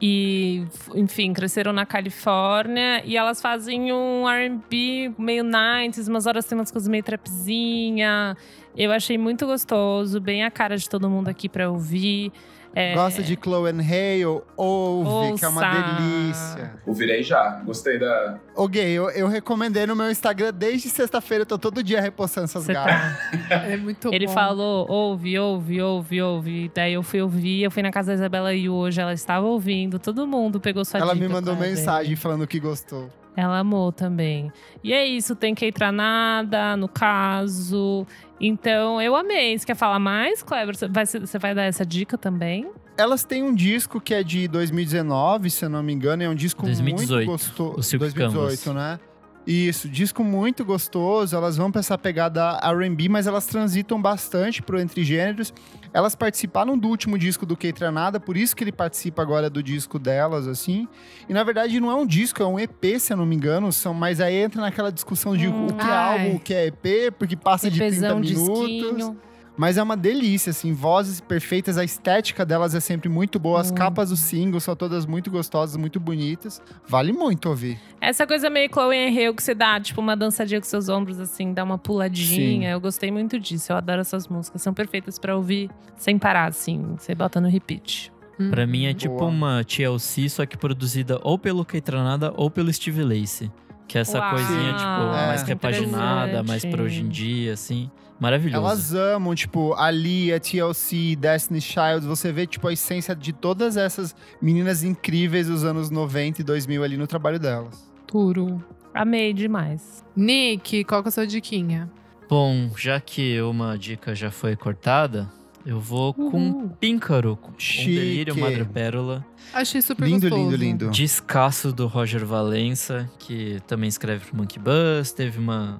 S2: E, enfim, cresceram na Califórnia e elas fazem um R&B meio 90s, umas horas tem umas coisas meio trapzinha. Eu achei muito gostoso, bem a cara de todo mundo aqui pra ouvir. É,
S1: Gosta de Chloe and Hale? Ouve, que é uma
S2: Ouça.
S1: delícia.
S5: Ouvirei já. Gostei da.
S1: Ô, gay, eu, eu recomendei no meu Instagram desde sexta-feira. Eu tô todo dia repostando essas garras.
S2: tá-
S3: É muito
S2: Ele
S3: bom.
S2: falou, ouve, ouve, ouve, ouve. Daí eu fui ouvir, eu fui na casa da Isabela e hoje ela estava ouvindo. Todo mundo pegou sua
S1: Ela
S2: dica,
S1: me mandou mensagem falando que gostou.
S2: Ela amou também. E é isso, tem que entrar nada, no caso. Então, eu amei. Você quer falar mais, Kleber? Você vai, você vai dar essa dica também?
S1: Elas têm um disco que é de 2019, se eu não me engano. É um disco
S4: 2018,
S1: muito gostoso.
S4: o Silk
S1: 2018,
S4: Canvas.
S1: né? Isso, disco muito gostoso. Elas vão pra essa pegada R&B, mas elas transitam bastante pro entre gêneros. Elas participaram do último disco do Keitranada, por isso que ele participa agora do disco delas, assim. E na verdade não é um disco, é um EP, se eu não me engano. São, mas aí entra naquela discussão de
S2: Hum,
S1: o que é
S3: ai.
S1: álbum, o que é EP, porque passa de 30
S2: EPzão,
S1: minutos.
S2: disquinho.
S1: Mas é uma delícia, assim, vozes perfeitas, a estética delas é sempre muito boa, as
S2: Muito.
S1: capas dos singles são todas muito gostosas, muito bonitas. Vale muito ouvir.
S2: Essa coisa meio Chloe and Hale que você dá, tipo, uma dançadinha com seus ombros, assim, dá uma puladinha. Eu gostei muito disso. Eu adoro essas músicas. São perfeitas pra ouvir sem parar, assim. Você bota no repeat.
S3: Hum.
S4: Pra mim é tipo
S1: Boa.
S4: uma TLC, só que produzida ou pelo Keitranada ou pelo Steve Lacy. Que é essa
S2: Uau,
S4: coisinha, tipo,
S1: É.
S4: mais repaginada, mais pra hoje em dia, assim. Maravilhoso.
S1: Elas amam, tipo, a Lia, TLC, Destiny Child. Você vê, tipo, a essência de todas essas meninas incríveis dos anos 90 e 2000 ali no trabalho delas.
S3: Turo.
S2: Amei demais.
S3: Nick, qual que é a sua diquinha?
S4: Bom, já que uma dica já foi cortada, eu vou com
S2: Uhul.
S4: Píncaro, com um delírio madrepérola.
S3: Achei super
S1: Lindo,
S3: gostoso.
S1: lindo, lindo.
S4: Descasso do Roger Valença, que também escreve pro Monkey Bus. Teve uma,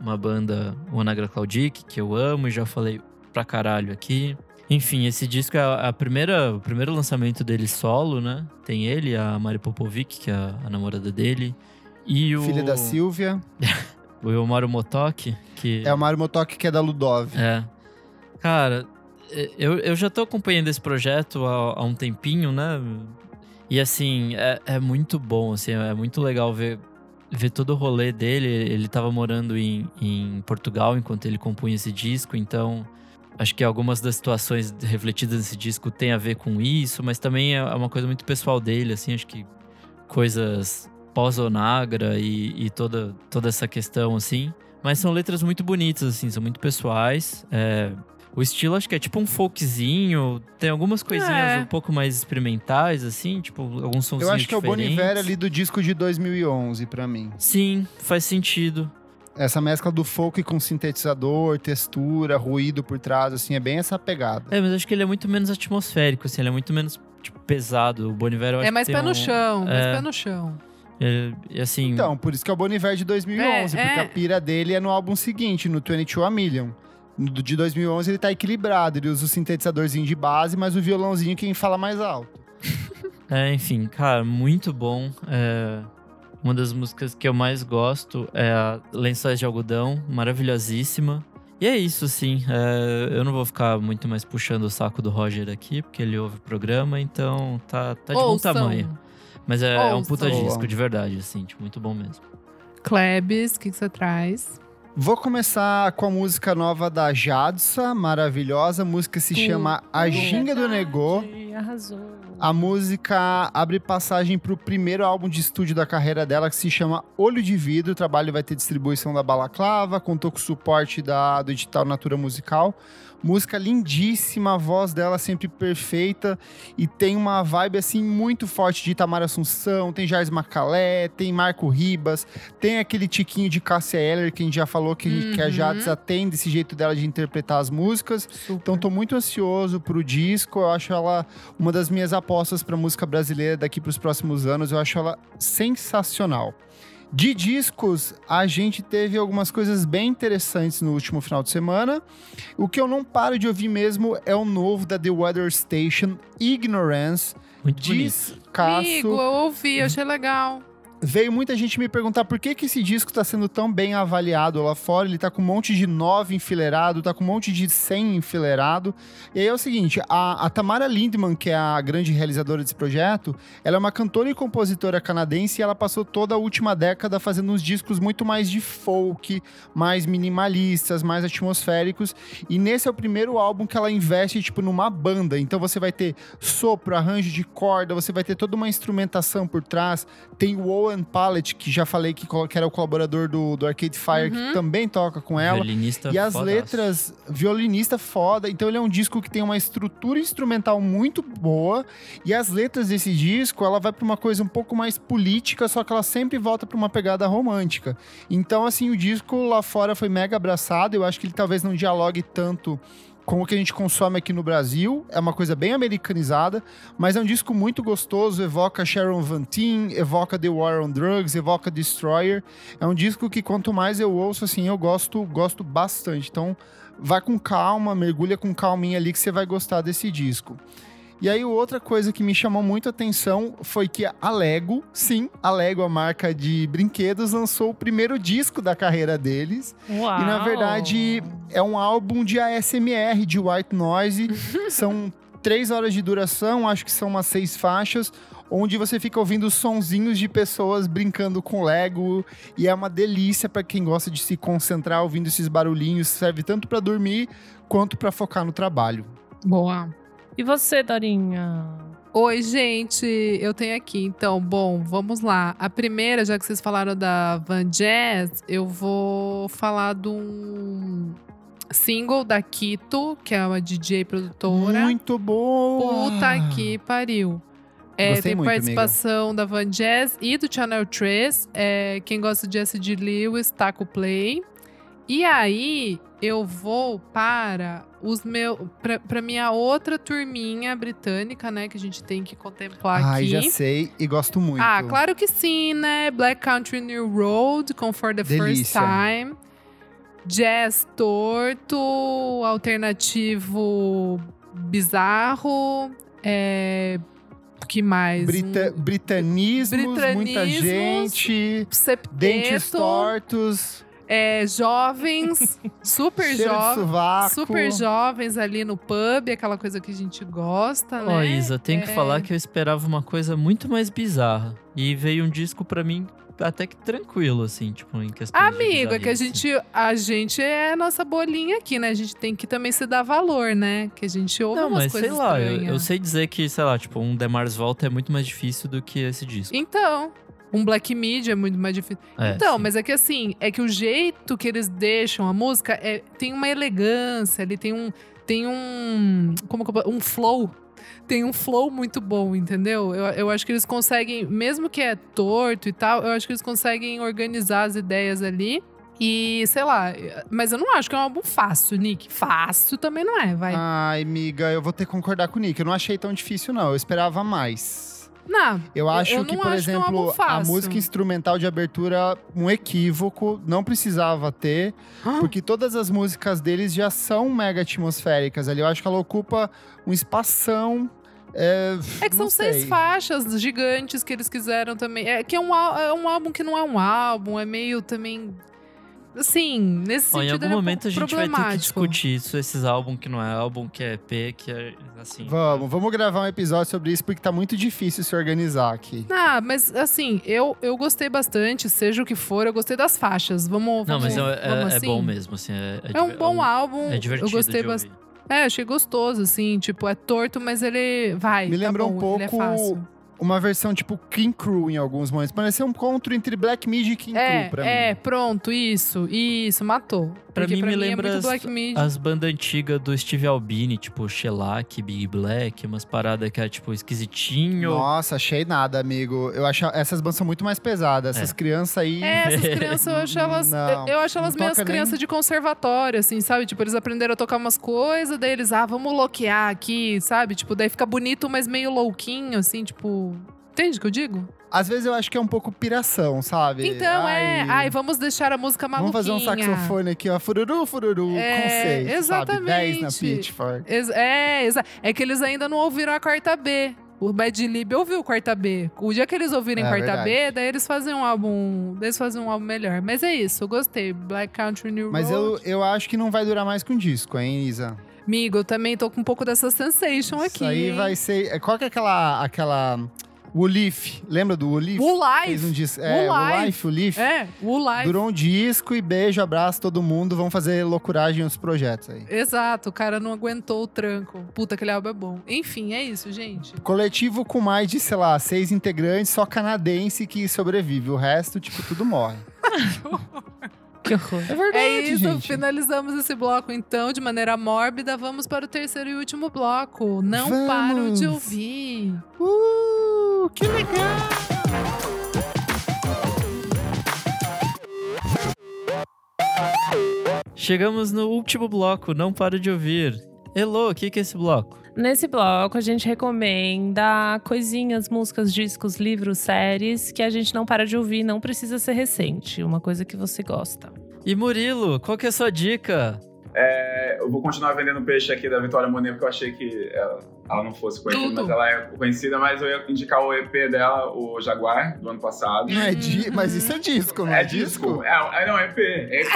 S4: uma banda, o Anagra Claudic, que eu amo e já falei pra caralho aqui. Enfim, esse disco é a, primeira, o primeiro lançamento dele solo, né? Tem ele, a Mari Popovic, que é a, a namorada dele. E o,
S1: Filha da Silvia.
S4: o Elmaro Motoki, que...
S1: É o Mário Motoki, que é da Ludov.
S4: É. Cara, eu, eu já tô acompanhando esse projeto há, há um tempinho, né? E assim, é, é muito bom, assim, é muito legal ver, ver todo o rolê dele. Ele tava morando em, em Portugal enquanto ele compunha esse disco, então acho que algumas das situações refletidas nesse disco tem a ver com isso, mas também é uma coisa muito pessoal dele, assim, acho que coisas pós-Onagra e, e toda, toda essa questão, assim. Mas são letras muito bonitas, assim, são muito pessoais. É, o estilo acho que é tipo um folkzinho, tem algumas coisinhas
S3: É.
S4: um pouco mais experimentais, assim, tipo alguns sons
S1: Eu acho que é o Bon
S4: diferentes.
S1: Iver ali do disco de 2011, pra mim.
S4: Sim, faz sentido.
S1: Essa mescla do folk com sintetizador, textura, ruído por trás, assim, é bem essa pegada.
S4: É, mas acho que ele é muito menos atmosférico, assim, ele é muito menos tipo, pesado. O Bon Iver, eu acho
S3: É mais
S4: que
S3: pé
S4: tem
S3: no
S4: um-
S3: chão, mais
S4: é.
S3: pé no chão.
S4: é, assim,
S1: Então, por isso que é o Bon Iver de 2011,
S3: É,
S1: porque
S3: é.
S1: a pira dele é no álbum seguinte, no 22 A Million. De 2011 ele tá equilibrado, ele usa o sintetizadorzinho de base, mas o violãozinho quem fala mais alto.
S4: É, enfim, cara, muito bom. É, uma das músicas que eu mais gosto é a Lençóis de Algodão, maravilhosíssima. E é isso, sim. é, eu não vou ficar muito mais puxando o saco do Roger aqui, porque ele ouve o programa, então tá, tá de bom tamanho. Mas é, é um puta disco, de verdade, assim, tipo, muito bom mesmo.
S3: Klebs, o que, que você traz?
S1: Vou começar com a música nova da Jadsa, maravilhosa. A música se chama A Ginga do Negô.
S2: Arrasou.
S1: A música abre passagem para o primeiro álbum de estúdio da carreira dela, que se chama Olho de Vidro. O trabalho vai ter distribuição da Balaclava, contou com o suporte da, do edital Natura Musical. Música lindíssima, a voz dela sempre perfeita e tem uma vibe assim muito forte de Itamar Assunção, tem Jars Macalé, tem Marco Ribas, tem aquele tiquinho de Cássia Eller que a gente já falou que, que a
S3: Uhum.
S1: Jadsa tem desse jeito dela de interpretar as músicas. Então tô muito ansioso pro disco. Eu acho ela uma das minhas apostas pra música brasileira daqui pros próximos anos. Eu acho ela sensacional. De discos, a gente teve algumas coisas bem interessantes no último final de semana. O que eu não paro de ouvir mesmo é o novo da The Weather Station, Ignorance.
S4: Muito bonito.
S1: Discaço.
S3: Amigo, eu ouvi, achei legal.
S1: Veio muita gente me perguntar por que, que esse disco tá sendo tão bem avaliado lá fora. Ele tá com um monte de 9 enfileirado, tá com um monte de 100 enfileirado. E aí é o seguinte, a, a Tamara Lindman, que é a grande realizadora desse projeto, ela é uma cantora e compositora canadense e ela passou toda a última década fazendo uns discos muito mais de folk, mais minimalistas, mais atmosféricos. E nesse é o primeiro álbum que ela investe, tipo, numa banda. Então você vai ter sopro, arranjo de corda, você vai ter toda uma instrumentação por trás. Tem o Owen Pallet, que já falei que, que era o colaborador do, do Arcade Fire, que também toca com ela.
S4: Violinista
S1: E as
S4: fodaço.
S1: letras, violinista foda. Então ele é um disco que tem uma estrutura instrumental muito boa. E as letras desse disco, ela vai pra uma coisa um pouco mais política, só que ela sempre volta pra uma pegada romântica. Então, assim, o disco lá fora foi mega abraçado. Eu acho que ele talvez não dialogue tanto com o que a gente consome aqui no Brasil. É uma coisa bem americanizada, mas é um disco muito gostoso. Evoca Sharon Van Teen, evoca The War on Drugs, evoca Destroyer. É um disco que quanto mais eu ouço, assim, eu gosto, gosto bastante. Então, vai com calma, mergulha com calminha ali que você vai gostar desse disco. E aí, outra coisa que me chamou muito a atenção foi que a Lego, sim, a Lego, a marca de brinquedos, lançou o primeiro disco da carreira deles.
S2: Uau.
S1: E na verdade é um álbum de ASMR, de white noise. são três horas de duração, acho que são umas seis faixas, onde você fica ouvindo sonzinhos de pessoas brincando com Lego. E é uma delícia para quem gosta de se concentrar ouvindo esses barulhinhos. Serve tanto para dormir quanto para focar no trabalho.
S3: Boa.
S2: E você, Dorinha?
S3: Oi, gente, eu tenho aqui. Então, bom, vamos lá. A primeira, já que vocês falaram da Van Jazz, eu vou falar de um single da Kito, que é uma DJ produtora.
S1: Muito boa!
S3: Puta que pariu. É, tem
S1: muito,
S3: participação da Van Jazz e do Channel 3. É, quem gosta de S.D. Lewis, tá com o play. E aí, eu vou para os meus. Pra, pra minha outra turminha britânica, né? Que a gente tem que contemplar
S1: Ai,
S3: aqui.
S1: já sei e gosto muito.
S3: Ah, claro que sim, né? Black Country New Road com For the First
S1: Delícia.
S3: Time. Jazz torto, alternativo bizarro. É. que mais?
S1: Brita
S3: Um
S1: britanismos, muita
S3: Britanismos,
S1: gente,
S3: septeto.
S1: dentes tortos.
S3: É, jovens, super jovens. Super jovens ali no pub, aquela coisa que a gente gosta,
S4: Ó,
S3: né?
S4: Isa, tenho que
S3: É.
S4: falar que eu esperava uma coisa muito mais bizarra. E veio um disco pra mim até que tranquilo, assim, tipo, em questão de
S3: Amigo, é que a gente, a gente é a nossa bolinha aqui, né? A gente tem que também se dar valor, né? Que a gente ouve
S4: Não,
S3: umas
S4: mas sei lá, eu, eu sei dizer que, sei lá, tipo, um Demars Volta é muito mais difícil do que esse disco.
S3: Então, um Black Midi é muito mais difícil.
S4: É,
S3: então,
S4: sim.
S3: mas é que assim, é que o jeito que eles deixam a música é, tem uma elegância, ele tem um. Tem um. Como que eu Um flow. Tem um flow muito bom, entendeu? Eu, eu acho que eles conseguem, mesmo que é torto e tal, eu acho que eles conseguem organizar as ideias ali. E, sei lá, mas eu não acho que é um álbum fácil, Nick. Fácil também não é, vai.
S1: Ai, amiga, eu vou ter que concordar com o Nick. Eu não achei tão difícil, não. Eu esperava mais.
S3: Não,
S1: Eu acho
S3: eu
S1: que, por
S3: acho é
S1: exemplo, a música instrumental de abertura, um equívoco, não precisava ter, porque todas as músicas deles já são mega atmosféricas ali. Eu acho que ela ocupa um espação. É,
S3: É que são seis
S1: sei.
S3: faixas gigantes que eles quiseram também. É que é um, é um álbum que não é um álbum, é meio também. Assim, nesse
S4: Ó, em
S3: sentido.
S4: algum
S3: ele é um
S4: momento a gente vai ter que discutir isso, esses álbuns que não é álbum, que é EP, que é assim.
S1: Vamos, vamos gravar um episódio sobre isso, porque tá muito difícil se organizar aqui.
S3: Ah, mas assim, eu, eu gostei bastante, seja o que for, eu gostei das faixas. Vamos.
S4: Não,
S3: vamos,
S4: mas é, é-
S3: vamos
S4: é
S3: assim?
S4: bom mesmo, assim. É,
S3: É um
S4: diver-
S3: bom álbum.
S4: É divertido
S3: eu gostei bastante. É, achei gostoso, assim. Tipo, é torto, mas ele vai.
S1: Me
S3: tá
S1: lembrou um
S3: bom, ele é
S1: pouco
S3: fácil.
S1: Uma versão tipo King Crew em alguns momentos. Parecia um encontro entre Black Midi e King
S3: É,
S1: Crew pra
S3: é,
S1: mim.
S3: pronto, isso, isso, matou.
S4: Pra
S3: Porque
S4: mim, me
S3: é
S4: lembra
S3: muito
S4: as-. As bandas antigas do Steve Albini, tipo Shellac, Big Black, umas paradas que é tipo esquisitinho.
S1: Nossa, achei nada, amigo. Eu acho essas bandas são muito mais pesadas. Essas
S4: É.
S1: crianças aí.
S3: É, essas crianças, eu acho elas.
S1: Não,
S3: eu acho elas meio crianças de conservatório, assim, sabe? Tipo, eles aprenderam a tocar umas coisas, daí eles, ah, vamos loquear aqui, sabe? Tipo, daí fica bonito, mas meio louquinho, assim, tipo. Entende o que eu digo?
S1: Às vezes eu acho que é um pouco piração, sabe?
S3: Então, é. Ai, vamos deixar a música
S1: Vamos
S3: maluquinha.
S1: fazer um saxofone aqui, ó. Fururu, fururu,
S3: É,
S1: conceito, sabe? 10 na
S3: exatamente.
S1: Pitchfork.
S3: Ex- É, exa é que eles ainda não ouviram a quarta B. O Bad Lib ouviu quarta B. O dia que eles ouvirem
S1: É,
S3: quarta B,
S1: verdade.
S3: daí eles fazem um álbum. Eles fazem um álbum melhor. Mas é isso, eu gostei. Black Country New
S1: Mas
S3: Road.
S1: eu, eu acho que não vai durar mais que um disco, hein, Isa?
S3: Amigo, eu também tô com um pouco dessa sensation aqui.
S1: Isso aí
S3: hein?
S1: vai ser. é, Qual que é aquela. aquela Wolif? Lembra do Wolif?
S3: O
S1: Fez um
S3: Life.
S1: disco. É,
S3: Wo Life.
S1: Wolif, Wolif.
S3: É, o Life.
S1: Durou um disco e beijo, abraço todo mundo. Vamos fazer loucuragem nos projetos aí.
S3: Exato, o cara não aguentou o tranco. Puta, aquele álbum é bom. Enfim, é isso, gente.
S1: Coletivo com mais de, sei lá, seis integrantes, só canadense que sobrevive. O resto, tipo, tudo morre.
S2: Que horror.
S1: É verdade,
S3: É isso,
S1: gente.
S3: finalizamos esse bloco então de maneira mórbida. Vamos para o terceiro e último bloco. Não
S1: Vamos.
S3: paro de ouvir.
S1: Uh, que legal!
S4: Chegamos no último bloco, não paro de ouvir. Elô, o que, que é esse bloco?
S2: Nesse bloco, a gente recomenda coisinhas, músicas, discos, livros, séries que a gente não para de ouvir, não precisa ser recente. Uma coisa que você gosta.
S4: E Murilo, qual que é a sua dica?
S5: É, eu vou continuar vendendo peixe aqui da Vitória Monet, porque eu achei que ela, ela não fosse conhecida,
S3: Tudo.
S5: mas ela é conhecida, mas eu ia indicar o EP dela, o Jaguar, do ano passado.
S1: Não é di... Mas isso é disco, não é,
S5: É disco? É, é, não, EP. É EP.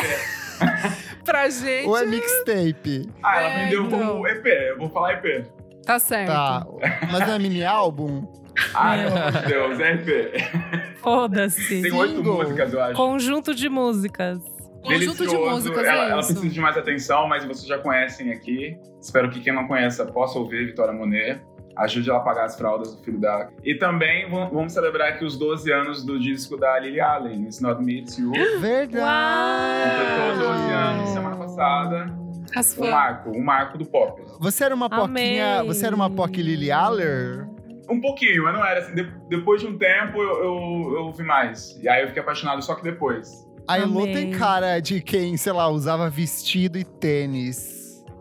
S3: Pra gente,
S1: Ou é mixtape?
S5: Ah, ela
S3: É,
S5: vendeu
S3: então.
S5: como EP, eu vou falar EP.
S3: tá certo.
S1: Tá. Mas não é mini álbum?
S5: Ah, amor de Deus, é EP.
S2: Foda-se.
S5: Tem oito músicas, eu acho.
S2: Conjunto de músicas.
S3: Conjunto de
S5: Delicioso.
S3: músicas,
S5: ela,
S3: é
S5: ela precisa de mais atenção, mas vocês já conhecem aqui. Espero que quem não conheça possa ouvir Vitória Monet. Ajude ela a pagar as fraldas do filho dela. E também vamos celebrar aqui os 12 anos do disco da Lily Allen, It's Not Me, It's You.
S1: Verdade!
S5: Completou 12 anos semana passada.
S3: As
S5: Um marco, um marco do pop.
S1: Você era uma poquinha.
S2: Amei.
S1: Você era uma POC Lily Aller?
S5: Um pouquinho, mas não era assim. de- depois de um tempo eu, eu, eu ouvi mais. E aí eu fiquei apaixonado só que depois.
S1: A Elô tem cara de quem, sei lá, usava vestido e tênis.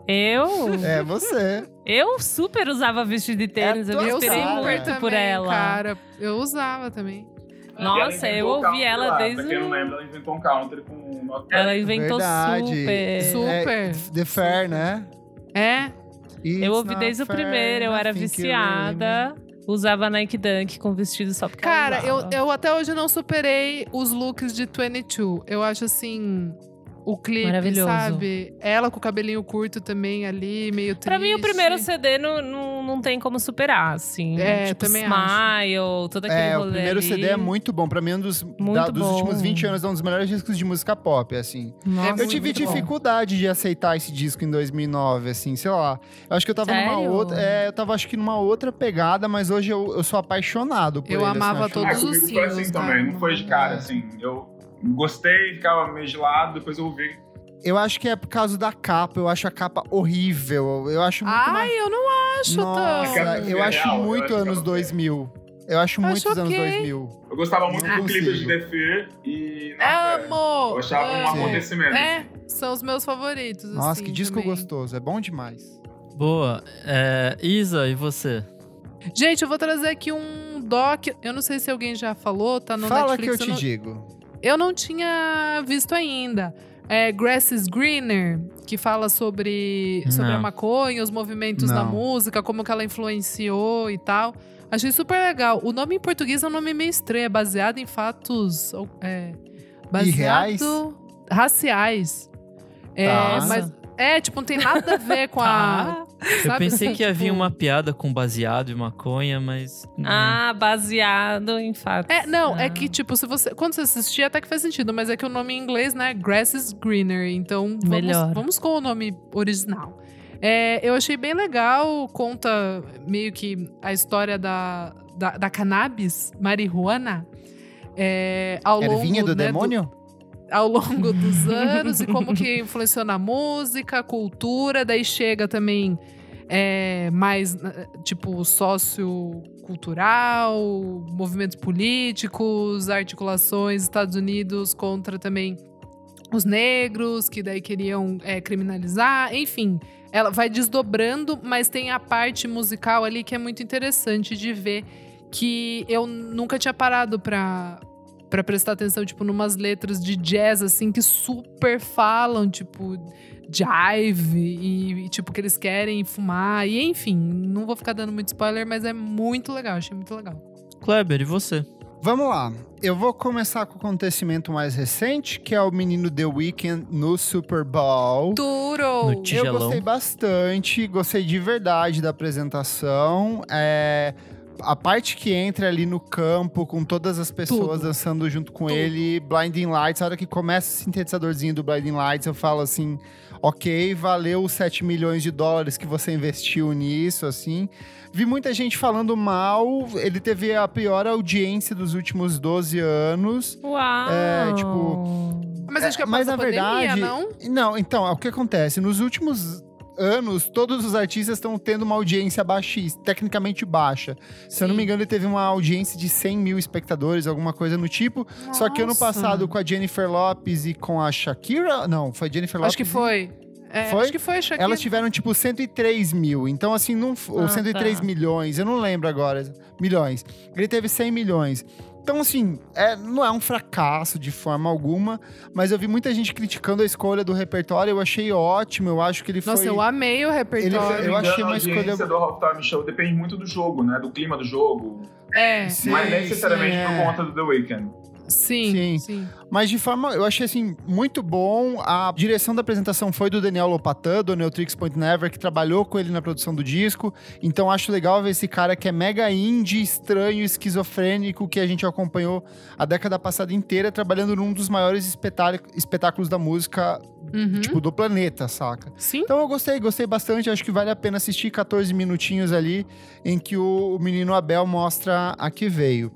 S2: Eu?
S1: É você.
S2: Eu super usava vestido de tênis.
S1: É
S2: eu
S3: Eu super
S2: muito
S3: também,
S2: por ela.
S3: cara. Eu usava também.
S2: Nossa, eu
S5: o
S2: ouvi ela
S5: lá.
S2: desde
S5: Pra quem não
S2: o-
S5: lembra, ela inventou um country com Not
S2: Ela inventou
S1: Verdade.
S2: super.
S3: Super.
S1: É, The Fair, né?
S3: É?
S1: It's
S2: Eu ouvi desde o primeiro, eu era viciada. Usava Nike Dunk com vestido só porque
S3: Cara, eu,
S2: usava.
S3: eu até hoje não superei os looks de 22. Eu acho assim. O clipe,
S2: Maravilhoso.
S3: sabe? Ela com o cabelinho curto também ali, meio triste.
S2: Pra mim, o primeiro CD não, não, não tem como superar, assim.
S3: É,
S2: tipo,
S3: também
S2: Smile, todo aquele
S1: É,
S2: rolê
S1: o primeiro
S2: ali.
S1: CD é muito bom. Pra mim, é um dos, da- dos últimos 20 anos, é um dos melhores discos de música pop, assim.
S2: Nossa,
S1: eu
S3: muito,
S1: tive
S3: muito bom.
S1: dificuldade de aceitar esse disco em 2009, assim, sei lá. Eu acho que eu tava numa
S2: Sério?
S1: outra. É, eu tava, acho que numa outra pegada, mas hoje eu, eu sou apaixonado por
S3: Eu
S1: ele. assim,
S3: amava
S1: acho
S3: todos
S5: Ah,
S3: os
S5: foi assim
S3: singles,
S5: também, não foi de cara, assim. Eu gostei, ficava meio de lado, depois eu ouvi.
S1: Eu acho que é por causa da capa. Eu acho a capa horrível. Eu acho muito
S3: Ai,
S1: mais.
S3: eu não acho
S1: Nossa,
S3: tão.
S1: Eu acho
S5: real, eu
S1: muito
S5: acho que
S1: anos
S5: ela-
S1: 2000. Eu acho
S3: Eu
S1: muitos
S3: acho
S1: anos
S3: ok.
S1: 2000.
S5: Eu gostava muito
S1: Não
S5: do clipe de. The Fear e. nossa,
S3: Amo!
S5: Eu achava um
S3: amo.
S5: acontecimento.
S3: É, são os meus favoritos.
S1: Nossa,
S3: assim,
S1: que disco
S3: também.
S1: gostoso. É bom demais.
S4: Boa. É, Isa, e você?
S3: Gente, eu vou trazer aqui um doc. Eu não sei se alguém já falou, tá no
S1: Fala
S3: Netflix.
S1: que eu te
S3: não,
S1: digo.
S3: Eu não tinha visto ainda. É Grass is Greener, que fala sobre, sobre a maconha, os movimentos da
S1: Não.
S3: música, como que ela influenciou e tal. Achei super legal. O nome em português é um nome meio estranho, é baseado em fatos. É, baseado
S1: Irreais?
S3: raciais. É,
S1: Tá.
S3: mas é, tipo, não tem nada a ver com a.
S4: Eu
S3: sabe
S4: pensei
S3: assim,
S4: que havia
S3: tipo-
S4: uma piada com baseado e maconha, mas.
S2: Ah, baseado em fatos.
S3: É, não,
S2: Ah.
S3: é que, tipo, se você. Quando você assistir, até que faz sentido, mas é que o nome em inglês, né? Grass is greener. Então, vamos,
S2: Melhor.
S3: vamos com o nome original. É, eu achei bem legal, conta meio que a história da, da, da cannabis, marihuana. É, ao longo,
S1: Ervinha do
S3: né,
S1: demônio?
S3: Ao longo dos anos e como que influenciou na música, cultura, daí chega também é, mais eh, tipo sociocultural, movimentos políticos, articulações Estados Unidos contra também os negros, que daí queriam é, criminalizar, enfim. Ela vai desdobrando, mas tem a parte musical ali que é muito interessante de ver que eu nunca tinha parado pra, pra prestar atenção, tipo, numas letras de jazz, assim, que super falam, tipo, jive e, e, tipo, que eles querem fumar. E, enfim, não vou ficar dando muito spoiler, mas é muito legal, achei muito legal.
S4: Kleber, e você?
S1: Vamos lá. Eu vou começar com o acontecimento mais recente, que é o menino The Weeknd no Super Bowl.
S3: Turo!
S4: No
S1: Eu gostei bastante, gostei de verdade da apresentação. É, a parte que entra ali no campo, com todas as pessoas
S3: Tudo.
S1: dançando junto com
S3: Tudo.
S1: ele, Blinding Lights, a hora que começa o sintetizadorzinho do Blinding Lights, eu falo assim, ok, valeu os 7 milhões de dólares que você investiu nisso, assim. Vi muita gente falando mal, ele teve a pior audiência dos últimos 12 anos.
S2: Uau!
S1: É, tipo,
S3: Mas acho que é
S1: Mas na
S3: pandemia,
S1: verdade,
S3: não?
S1: não, então, o que acontece? Nos últimos anos, todos os artistas estão tendo uma audiência baixista, tecnicamente baixa. Se eu não me engano, ele teve uma audiência de 100 mil espectadores, alguma coisa no tipo. Só que ano
S3: Nossa.
S1: passado, com a Jennifer Lopes e com a Shakira. Não, foi Jennifer Lopes.
S3: Acho que foi. É,
S1: Foi?
S3: Acho que foi, Shakira.
S1: Elas tiveram, tipo, 103 mil. Então, assim, não, f- ou
S2: Ah,
S1: 103
S2: tá.
S1: milhões. Eu não lembro agora. Milhões. Ele teve 100 milhões. Então, assim, é, não é um fracasso de forma alguma. Mas eu vi muita gente criticando a escolha do repertório. Eu achei ótimo. Eu acho que ele
S3: Nossa,
S1: foi...
S3: eu amei o
S1: Ele-
S3: repertório.
S1: eu achei uma
S5: a
S1: escolha-
S5: do Halftime Show depende muito do jogo, né? Do clima do jogo.
S3: É,
S1: Sim,
S5: mas necessariamente
S1: sim,
S5: por
S1: é.
S5: conta do The Weeknd.
S3: sim,
S1: Sim.
S3: sim.
S1: Mas de forma, eu achei assim, muito bom. A direção da apresentação foi do Daniel Lopatan, do Neutrix Point Never, que trabalhou com ele na produção do disco. Então acho legal ver esse cara que é mega indie, estranho, esquizofrênico, que a gente acompanhou a década passada inteira, trabalhando num dos maiores espetá- espetáculos da música,
S3: Uhum.
S1: tipo, do planeta, saca?
S3: Sim.
S1: Então eu gostei, gostei bastante. Acho que vale a pena assistir 14 minutinhos ali, em que o, o menino Abel mostra a que veio.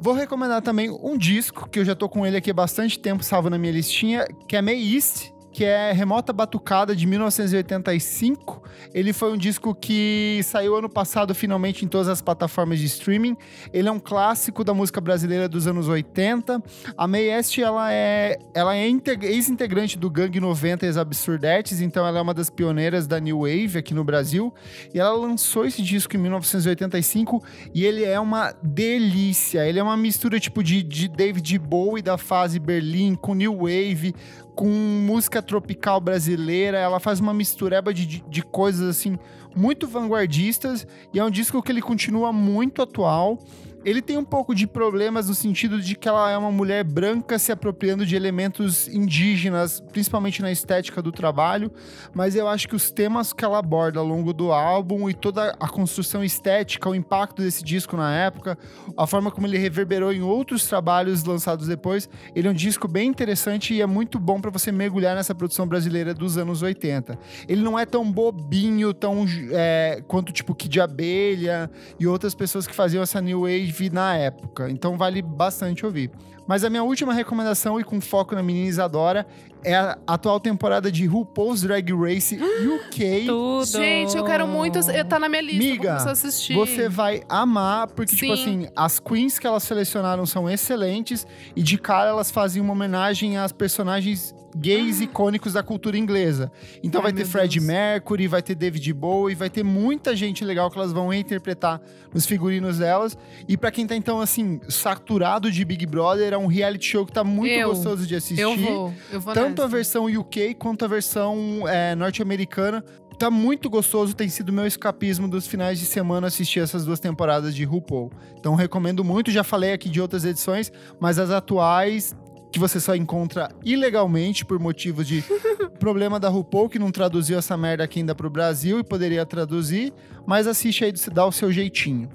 S1: Vou recomendar também um disco, que eu já tô com ele aqui há bastante tempo, salvo na minha listinha, que é May East, que é Remota Batucada de 1985. Ele foi um disco que saiu ano passado finalmente em todas as plataformas de streaming. Ele é um clássico da música brasileira dos anos 80. A May ela é, ela é integ- ex-integrante do Gangue 90 e as Absurdetes, então ela é uma das pioneiras da New Wave aqui no Brasil. E ela lançou esse disco em 1985 e ele é uma delícia. Ele é uma mistura tipo de, de David Bowie da fase Berlim com New Wave, com música tropical brasileira. Ela faz uma mistureba de, de, coisas assim muito vanguardistas e é um disco que ele continua muito atual. Ele tem um pouco de problemas no sentido de que ela é uma mulher branca se apropriando de elementos indígenas, principalmente na estética do trabalho, mas eu acho que os temas que ela aborda ao longo do álbum e toda a construção estética, o impacto desse disco na época, a forma como ele reverberou em outros trabalhos lançados depois, ele é um disco bem interessante e é muito bom para você mergulhar nessa produção brasileira dos anos 80. Ele não é tão bobinho, tão é, quanto tipo Kid Abelha e outras pessoas que faziam essa new wave na época, então vale bastante ouvir. Mas a minha última recomendação, e com foco na menina Isadora, é a atual temporada de RuPaul's Drag Race UK.
S2: Tudo.
S3: Gente, eu quero muito. Tá na minha lista,
S1: Miga,
S3: vou assistir.
S1: Você vai amar, porque, tipo
S3: Sim.
S1: assim, as queens que elas selecionaram são excelentes e de cara elas fazem uma homenagem às personagens gays icônicos da cultura inglesa. Então
S3: Ah. Ai,
S1: vai ter Fred
S3: Deus.
S1: Mercury, vai ter David Bowie, vai ter muita gente legal que elas vão reinterpretar nos figurinos delas. E pra quem tá, então, assim, saturado de Big Brother, é um reality show que tá muito
S3: Eu.
S1: gostoso de assistir.
S3: Eu vou, eu vou
S1: Tanto a
S3: nessa.
S1: versão UK quanto a versão é, norte-americana. Tá muito gostoso, tem sido meu escapismo dos finais de semana assistir essas duas temporadas de RuPaul. Então recomendo muito, já falei aqui de outras edições, mas as atuais que você só encontra ilegalmente por motivos de problema da RuPaul que não traduziu essa merda aqui ainda pro Brasil e poderia traduzir, mas assiste aí, dá o seu jeitinho.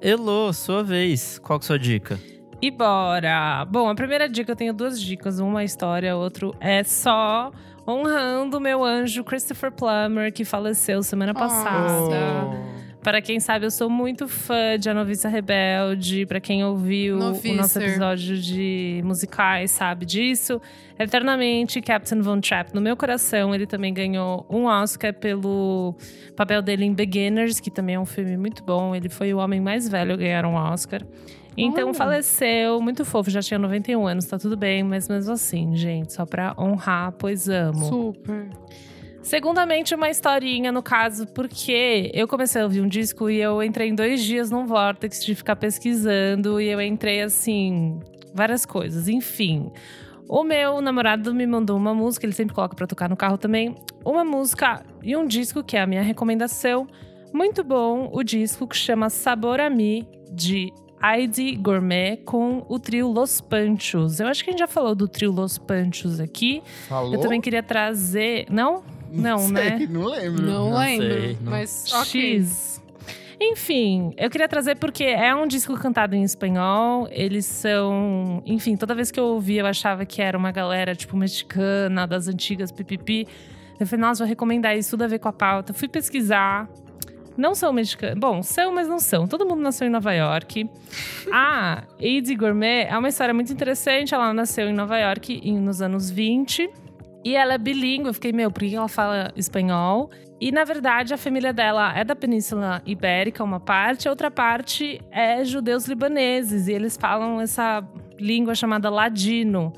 S4: Elô, sua vez. Qual que é a sua dica?
S2: E bora! Bom, a primeira dica, eu tenho duas dicas. Uma é história, outro é só honrando o meu anjo Christopher Plummer, que faleceu semana passada. Para quem sabe, eu sou muito fã de A Noviça Rebelde. Para quem ouviu o nosso
S3: Novicer.
S2: episódio de musicais, sabe disso. Eternamente, Captain Von Trapp no meu coração. Ele também ganhou um Oscar pelo papel dele em Beginners, que também é um filme muito bom. Ele foi o homem mais velho a ganhar um Oscar. Então faleceu, muito fofo, já tinha 91 anos, tá tudo bem, mas mesmo assim, gente, só pra honrar, pois amo.
S3: Super.
S2: Segundamente, uma historinha, no caso, porque eu comecei a ouvir um disco e eu entrei em dois dias num vortex de ficar pesquisando e eu entrei assim, várias coisas, enfim. O meu namorado me mandou uma música, ele sempre coloca pra tocar no carro também, uma música e um disco que é a minha recomendação. Muito bom o disco que chama Sabor a Mi, de Heidi Gourmet, com o trio Los Panchos. Eu acho que a gente já falou do trio Los Panchos aqui.
S1: Falou?
S2: Eu também queria trazer. Não? Não,
S1: sei,
S2: né?
S1: Não lembro.
S3: Não,
S4: Não
S3: lembro,
S4: sei, não-
S3: mas ok.
S2: X. Enfim, eu queria trazer porque é um disco cantado em espanhol. Eles são. Enfim, toda vez que eu ouvia, eu achava que era uma galera, tipo, mexicana, das antigas pipipi. Eu falei, nossa, vou recomendar isso, tudo a ver com a pauta. Fui pesquisar. Não são mexicanos. Bom, são, mas não são. Todo mundo nasceu em Nova York. A Eide Gourmet é uma história muito interessante. Ela nasceu em Nova York em- nos anos 20. E ela é bilíngue. Eu fiquei, meu, por que ela fala espanhol? E, na verdade, a família dela é da Península Ibérica, uma parte. A outra parte é judeus libaneses. E eles falam essa língua chamada ladino.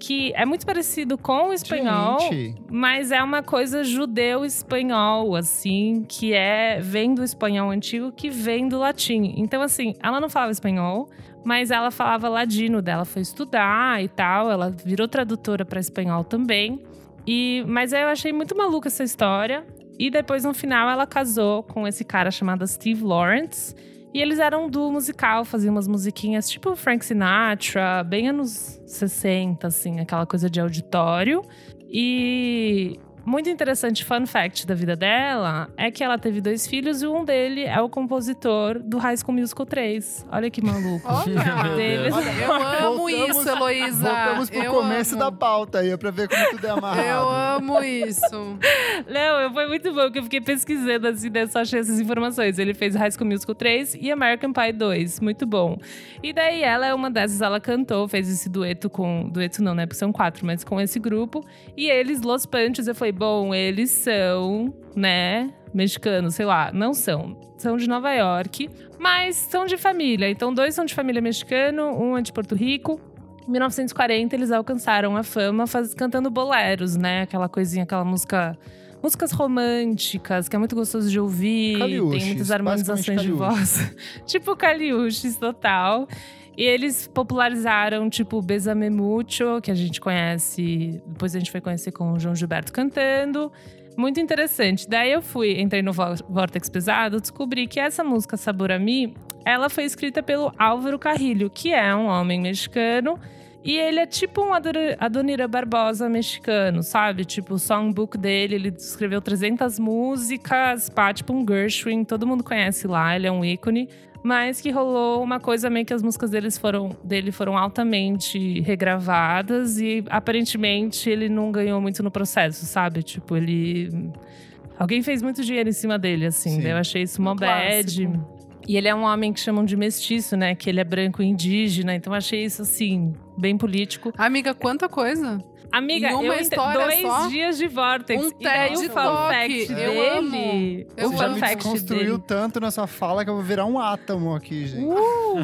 S2: Que é muito parecido com o espanhol.
S1: Gente,
S2: Mas é uma coisa judeu-espanhol, assim, que é vem do espanhol antigo que vem do latim. Então, assim, ela não falava espanhol, mas ela falava ladino dela, foi estudar e tal. Ela virou tradutora para espanhol também. E, mas eu achei muito maluca essa história. E depois, no final, ela casou com esse cara chamado Steve Lawrence. E eles eram um duo musical, faziam umas musiquinhas tipo Frank Sinatra, bem anos 60, assim, aquela coisa de auditório. E muito interessante fun fact da vida dela é que ela teve dois filhos e um dele é o compositor do High School Musical 3. Olha que maluco.
S3: Olha,
S2: Deles.
S3: eu amo
S1: Voltamos-
S3: isso, Heloísa.
S1: Voltamos pro
S3: eu
S1: começo
S3: amo.
S1: da pauta aí, pra ver como tudo é amarrado.
S3: Eu amo isso.
S2: Não, foi muito bom que eu fiquei pesquisando assim, né, só achei essas informações. Ele fez High School Musical 3 e American Pie 2, muito bom. E daí ela é uma dessas, ela cantou, fez esse dueto com. Dueto não, né? Porque são quatro, mas com esse grupo. E eles, Los Panchos, eu falei, bom, eles são, né? Mexicanos, sei lá, não são. São de Nova York, mas são de família. Então, dois são de família mexicana, um é de Porto Rico. Em 1940, eles alcançaram a fama faz- cantando boleros, né? Aquela coisinha, aquela música músicas românticas, que é muito gostoso de ouvir.
S1: Caliuches,
S2: tem muitas harmonizações de voz. tipo Caliuches, total. E eles popularizaram, tipo, Besame Mucho, que a gente conhece. Depois a gente foi conhecer com o João Gilberto cantando. Muito interessante. Daí eu fui, entrei no Vo- Vortex Pesado, descobri que essa música Sabor a ela foi escrita pelo Álvaro Carrilho, que é um homem mexicano. E ele é tipo um Adonira Barbosa mexicano, sabe? Tipo, o songbook dele, ele escreveu 300 músicas, pá, tipo um Gershwin, todo mundo conhece lá, ele é um ícone. Mas que rolou uma coisa meio que as músicas deles foram, dele foram altamente regravadas e aparentemente ele não ganhou muito no processo, sabe? Tipo, ele. Alguém fez muito dinheiro em cima dele, assim.
S1: Sim.
S2: daí Eu achei isso mó
S3: Um
S2: bad.
S3: clássico.
S2: E ele é um homem que chamam de mestiço, né? Que ele é branco e indígena. Então eu achei isso, assim, bem político.
S3: Amiga, quanta coisa.
S2: Amiga,
S3: Em uma
S2: eu
S3: história
S2: dois
S3: só?
S2: dias de Vortex.
S3: Um
S2: e daí o fun fact
S3: eu
S2: dele.
S3: amo. Eu
S2: o fun
S1: me
S2: fact
S1: desconstruiu
S2: dele.
S1: tanto nessa fala que eu vou virar um átomo aqui, gente.
S2: Uh!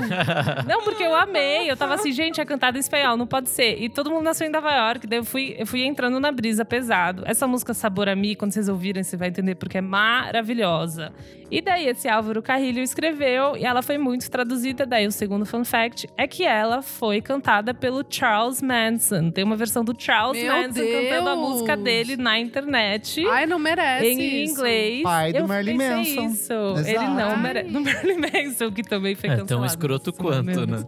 S2: Não, porque eu amei. Eu tava assim, gente, é cantada em espanhol, não pode ser. E todo mundo nasceu em Nova York, daí eu fui, eu fui entrando na brisa pesado. Essa música Sabor a Mi, quando vocês ouvirem, você vai entender porque é maravilhosa. E daí esse Álvaro Carrilho escreveu e ela foi muito traduzida. Daí o segundo fun fact é que ela foi cantada pelo Charles Manson. Tem uma versão do Charles
S3: Meu
S2: Manson cantando a
S3: Deus!
S2: música dele na internet.
S3: Ai, não merece
S2: em
S3: isso.
S2: inglês.
S1: Pai do
S2: eu
S1: Marilyn Manson.
S2: Isso.
S1: Exato.
S2: Ele não merece. Do Marilyn Manson, que também foi
S4: É
S2: cancelado.
S4: tão escroto quanto, né?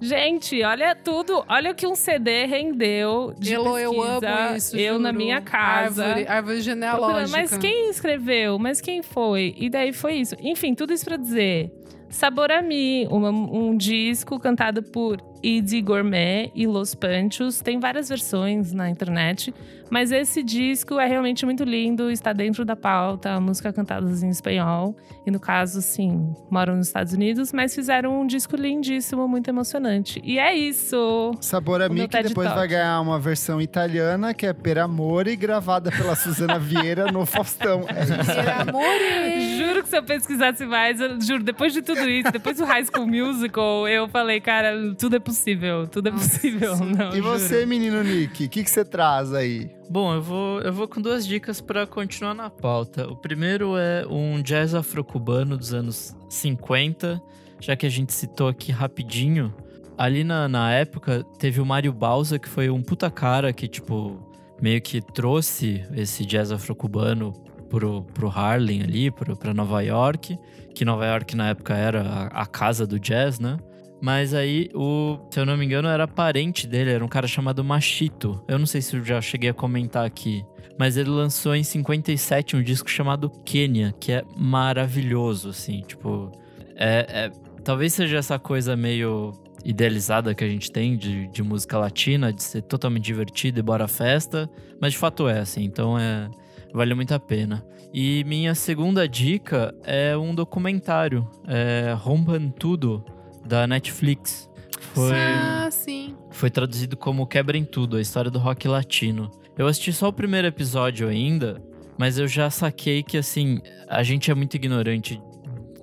S2: Gente, olha tudo. Olha o que um CD rendeu de
S3: Elo, eu
S2: pesquisa.
S3: amo isso,
S2: Eu na
S3: juro.
S2: minha casa.
S3: Árvore, árvore genealógica.
S2: Mas quem escreveu? Mas quem foi? E daí foi isso. Enfim, tudo isso pra dizer. Sabor a Mi, uma- um disco cantado por Idi Gourmet e Los Panchos. Tem várias versões na internet, mas esse disco é realmente muito lindo, está dentro da pauta, a música cantada em espanhol. E no caso, sim, moram nos Estados Unidos, mas fizeram um disco lindíssimo, muito emocionante. E é isso!
S1: Sabor a
S2: O
S1: Mi,
S2: meu
S1: que depois
S2: Talk.
S1: vai ganhar uma versão italiana, que é Per Amore, gravada pela Suzana Vieira no Faustão. É isso.
S3: Per amore.
S2: Juro que se eu pesquisasse mais, eu juro, depois de tudo isso, depois do High School Musical, eu falei, cara, tudo é possível, tudo é possível. Não,
S1: E
S2: juro.
S1: você, menino Nick, o que, que você traz aí?
S4: Bom, eu vou, eu vou com duas dicas pra continuar na pauta. O primeiro é um jazz afro-cubano dos anos 50, já que a gente citou aqui rapidinho. Ali na, na época, teve o Mário Balsa, que foi um puta cara que, tipo, meio que trouxe esse jazz afro-cubano pro, pro Harlem ali, pro, pra Nova York. Que Nova York na época era a, a casa do jazz, né? Mas aí, o, se eu não me engano, era parente dele, era um cara chamado Machito. Eu não sei se eu já cheguei a comentar aqui. Mas ele lançou em 57 um disco chamado Kenya, que é maravilhoso, assim. Tipo, é, é- talvez seja essa coisa meio idealizada que a gente tem de, de música latina, de ser totalmente divertido e bora festa. Mas de fato é, assim. Então é. Vale muito a pena. E minha segunda dica é um documentário, é Rompan Tudo, da Netflix. Foi,
S3: Ah, sim.
S4: foi traduzido como Quebrem Tudo, a história do rock latino. Eu assisti só o primeiro episódio ainda, mas eu já saquei que, assim, a gente é muito ignorante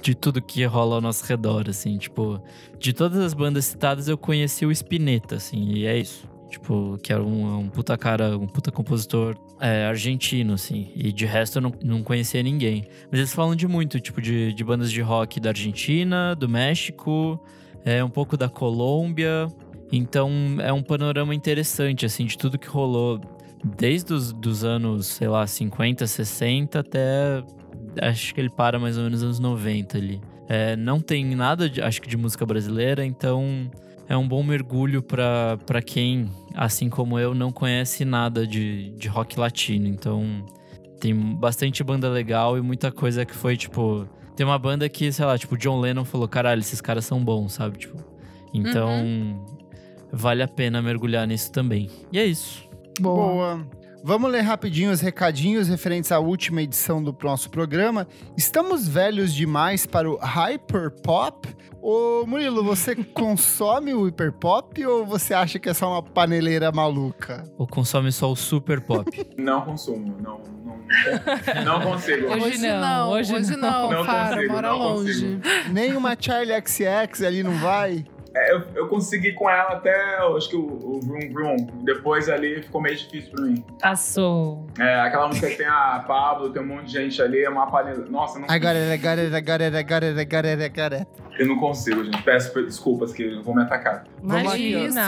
S4: de tudo que rola ao nosso redor, assim. Tipo, de todas as bandas citadas, eu conheci o Spinetta, assim, e é isso. Tipo, que era um, um puta cara, um puta compositor é, argentino, assim. E de resto eu não, não conhecia ninguém. Mas eles falam de muito, tipo, de, de bandas de rock da Argentina, do México, é, um pouco da Colômbia. Então é um panorama interessante, assim, de tudo que rolou desde os dos anos, sei lá, 50, 60 até. Acho que ele para mais ou menos nos anos 90 ali. É, não tem nada, de, acho que, de música brasileira, então é um bom mergulho pra pra quem, assim como eu, não conhece nada de, de rock latino. Então tem bastante banda legal e muita coisa que foi, tipo. Tem uma banda que, sei lá, tipo, John Lennon falou: caralho, esses caras são bons, sabe? Tipo. Então. Vale a pena mergulhar nisso também. E é isso.
S1: Boa. Vamos ler rapidinho os recadinhos referentes à última edição do nosso programa. Estamos velhos demais para o hyperpop? Ô Murilo, você consome o hyperpop ou você acha que é só uma paneleira maluca?
S4: Ou consome só o super pop?
S5: Não consumo, não, não, não consigo.
S2: Hoje não, hoje
S3: hoje
S2: não.
S3: não,
S5: Não
S3: Fara,
S5: consigo,
S3: mora
S5: não
S3: longe.
S1: Nem uma Charlie XX ali não vai?
S5: É, eu, eu consegui com ela até, eu acho que o, o Vroom Vroom. Depois ali ficou meio difícil pra mim.
S2: Passou.
S5: É, aquela música que tem a Pablo, tem um monte de gente ali, é uma palha. Nossa, não,
S1: I got it, I got it, I got it, I got it, I got it, I got it.
S5: eu não consigo, gente. Peço desculpas que vão me atacar.
S2: Imagina.
S3: Isso,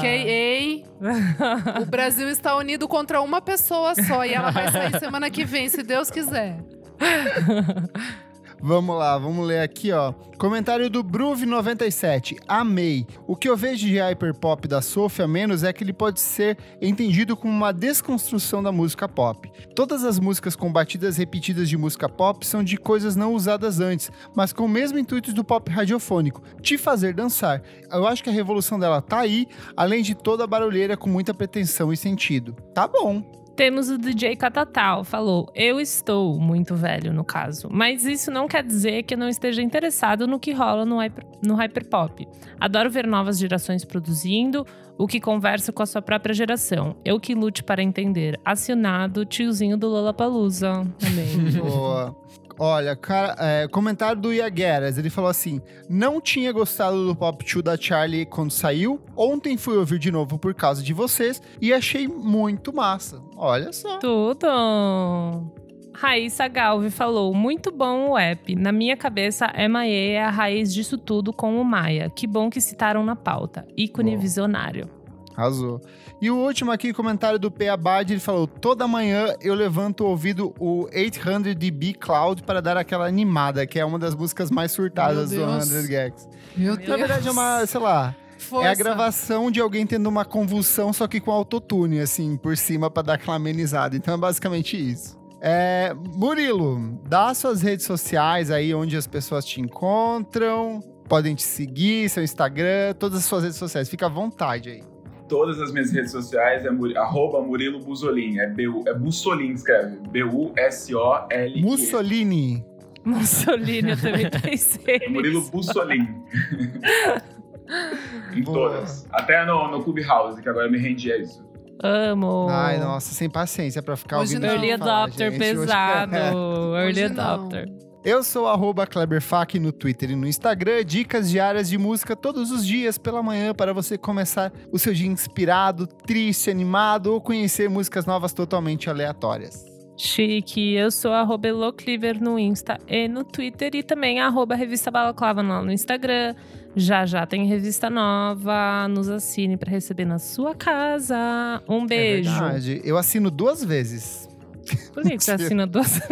S3: KA. O Brasil está unido contra uma pessoa só e ela vai sair semana que vem, se Deus quiser.
S1: Vamos lá, vamos ler aqui, ó. Comentário do Bruve97. Amei. O que eu vejo de hyperpop da Sofia menos é que ele pode ser entendido como uma desconstrução da música pop. Todas as músicas com batidas repetidas de música pop são de coisas não usadas antes, mas com o mesmo intuito do pop radiofônico, te fazer dançar. Eu acho que a revolução dela tá aí, além de toda a barulheira com muita pretensão e sentido. Tá bom.
S2: Temos o DJ Catatal, falou: Eu estou muito velho, no caso. Mas isso não quer dizer que eu não esteja interessado no que rola no, hyper, no hyperpop. Adoro ver novas gerações produzindo, o que conversa com a sua própria geração. Eu que lute para entender. Assinado, tiozinho do Lollapalooza. Amém.
S1: Boa. Olha, cara, é, comentário do Iagueras, ele falou assim: não tinha gostado do Pop 2 da Charlie quando saiu. Ontem fui ouvir de novo por causa de vocês e achei muito massa. Olha só.
S2: Tudo! Raíssa Galve falou: muito bom o app. Na minha cabeça, MIA é a raiz disso tudo com o Maia. Que bom que citaram na pauta. Ícone
S1: Bom.
S2: visionário.
S1: Arrasou. E o último aqui, comentário do P. Abad, ele falou: toda manhã eu levanto o ouvido o 800dB Cloud para dar aquela animada, que é uma das músicas mais surtadas do
S3: Meu Deus.
S1: 100 Gags.
S3: Meu
S1: Na verdade, é uma, sei lá,
S3: Força.
S1: é a gravação de alguém tendo uma convulsão, só que com autotune, assim, por cima para dar aquela amenizada. Então é basicamente isso. É, Murilo, dá suas redes sociais aí onde as pessoas te encontram, podem te seguir, seu Instagram, todas as suas redes sociais. Fica à vontade aí.
S5: Todas as minhas redes sociais é Muri- arroba Murilo Busolin. É, B-U, é Bussolin, escreve. B-U-S-O-L.
S1: Mussolini.
S2: Mussolini, eu também pensei.
S5: Murilo
S2: nisso.
S5: Bussolin. em
S1: Boa.
S5: todas. Até no, no Clubhouse, que agora eu me rendi a isso.
S2: Amo.
S1: Ai, nossa, sem paciência pra ficar
S3: Hoje
S1: ouvindo.
S3: não.
S2: Early
S1: falar,
S2: adopter
S1: gente. Hoje-
S2: pesado.
S1: É.
S2: Early
S3: Hoje não.
S1: Eu sou arroba KleberFac no Twitter e no Instagram, dicas diárias de música todos os dias pela manhã para você começar o seu dia inspirado, triste, animado ou conhecer músicas novas totalmente aleatórias.
S2: Chique. Eu sou arroba Elocliver no Insta e no Twitter. E também arroba Revista Balaclava lá no Instagram. Já já tem revista nova. Nos assine para receber na sua casa. Um beijo.
S1: É verdade. Eu assino duas vezes.
S2: Por que, você assina duas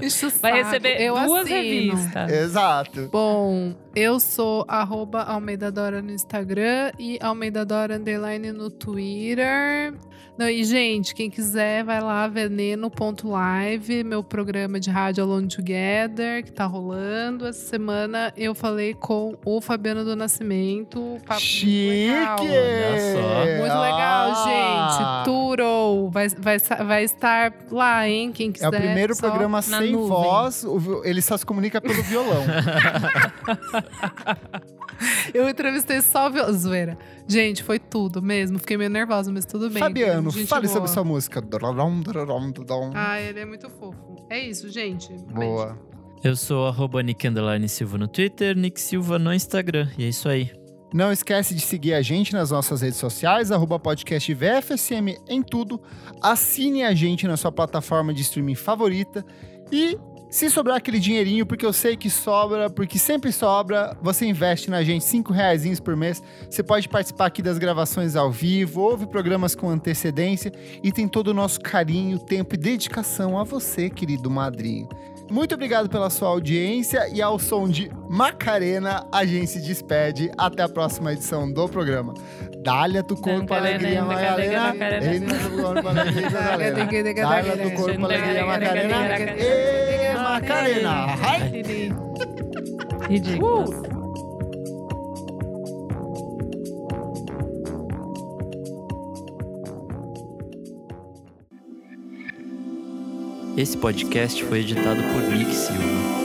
S2: vezes? Vai receber
S3: eu
S2: duas
S3: assino.
S2: revistas.
S1: Exato.
S3: Bom, eu sou arroba Almeida Dora no Instagram e Almeida Dora Underline no Twitter. Não, e, gente, quem quiser, vai lá, veneno.live, meu programa de rádio Alone Together, que tá rolando. Essa semana eu falei com o Fabiano do Nascimento. Papo
S1: Chique!
S3: Muito legal.
S4: Olha só.
S3: Muito legal,
S1: Ah!
S3: gente. Turou. Vai, vai, vai estar lá, hein? Quem
S1: É
S3: quiser.
S1: o primeiro programa sem
S2: nuvem.
S1: voz, ele só se comunica pelo violão.
S3: Eu entrevistei só o viol... Zoeira. Gente, foi tudo mesmo. Fiquei meio nervosa, mas tudo bem.
S1: Fabiano,
S3: Gente
S1: fale
S3: boa.
S1: sobre sua música.
S3: Ah, ele é muito fofo. É isso, gente.
S1: Boa.
S4: Eu sou arroba Nick Underline Silva no Twitter, Nick Silva no Instagram. E é isso aí.
S1: Não esquece de seguir a gente nas nossas redes sociais, arroba podcast VFSM em tudo. Assine a gente na sua plataforma de streaming favorita. E se sobrar aquele dinheirinho, porque eu sei que sobra, porque sempre sobra, você investe na gente cinco reais por mês. Você pode participar aqui das gravações ao vivo, ouve programas com antecedência e tem todo o nosso carinho, tempo e dedicação a você, querido madrinho. Muito obrigado pela sua audiência e ao som de Macarena, a gente se despede. Até a próxima edição do programa. Dália tu corpo, alegria, Macarena. Ele não é corpo, alegria, Macarena. Dália tu corpo, alegria, Macarena. E Macarena.
S2: Ridículo.
S4: Esse podcast foi editado por Nick Silva.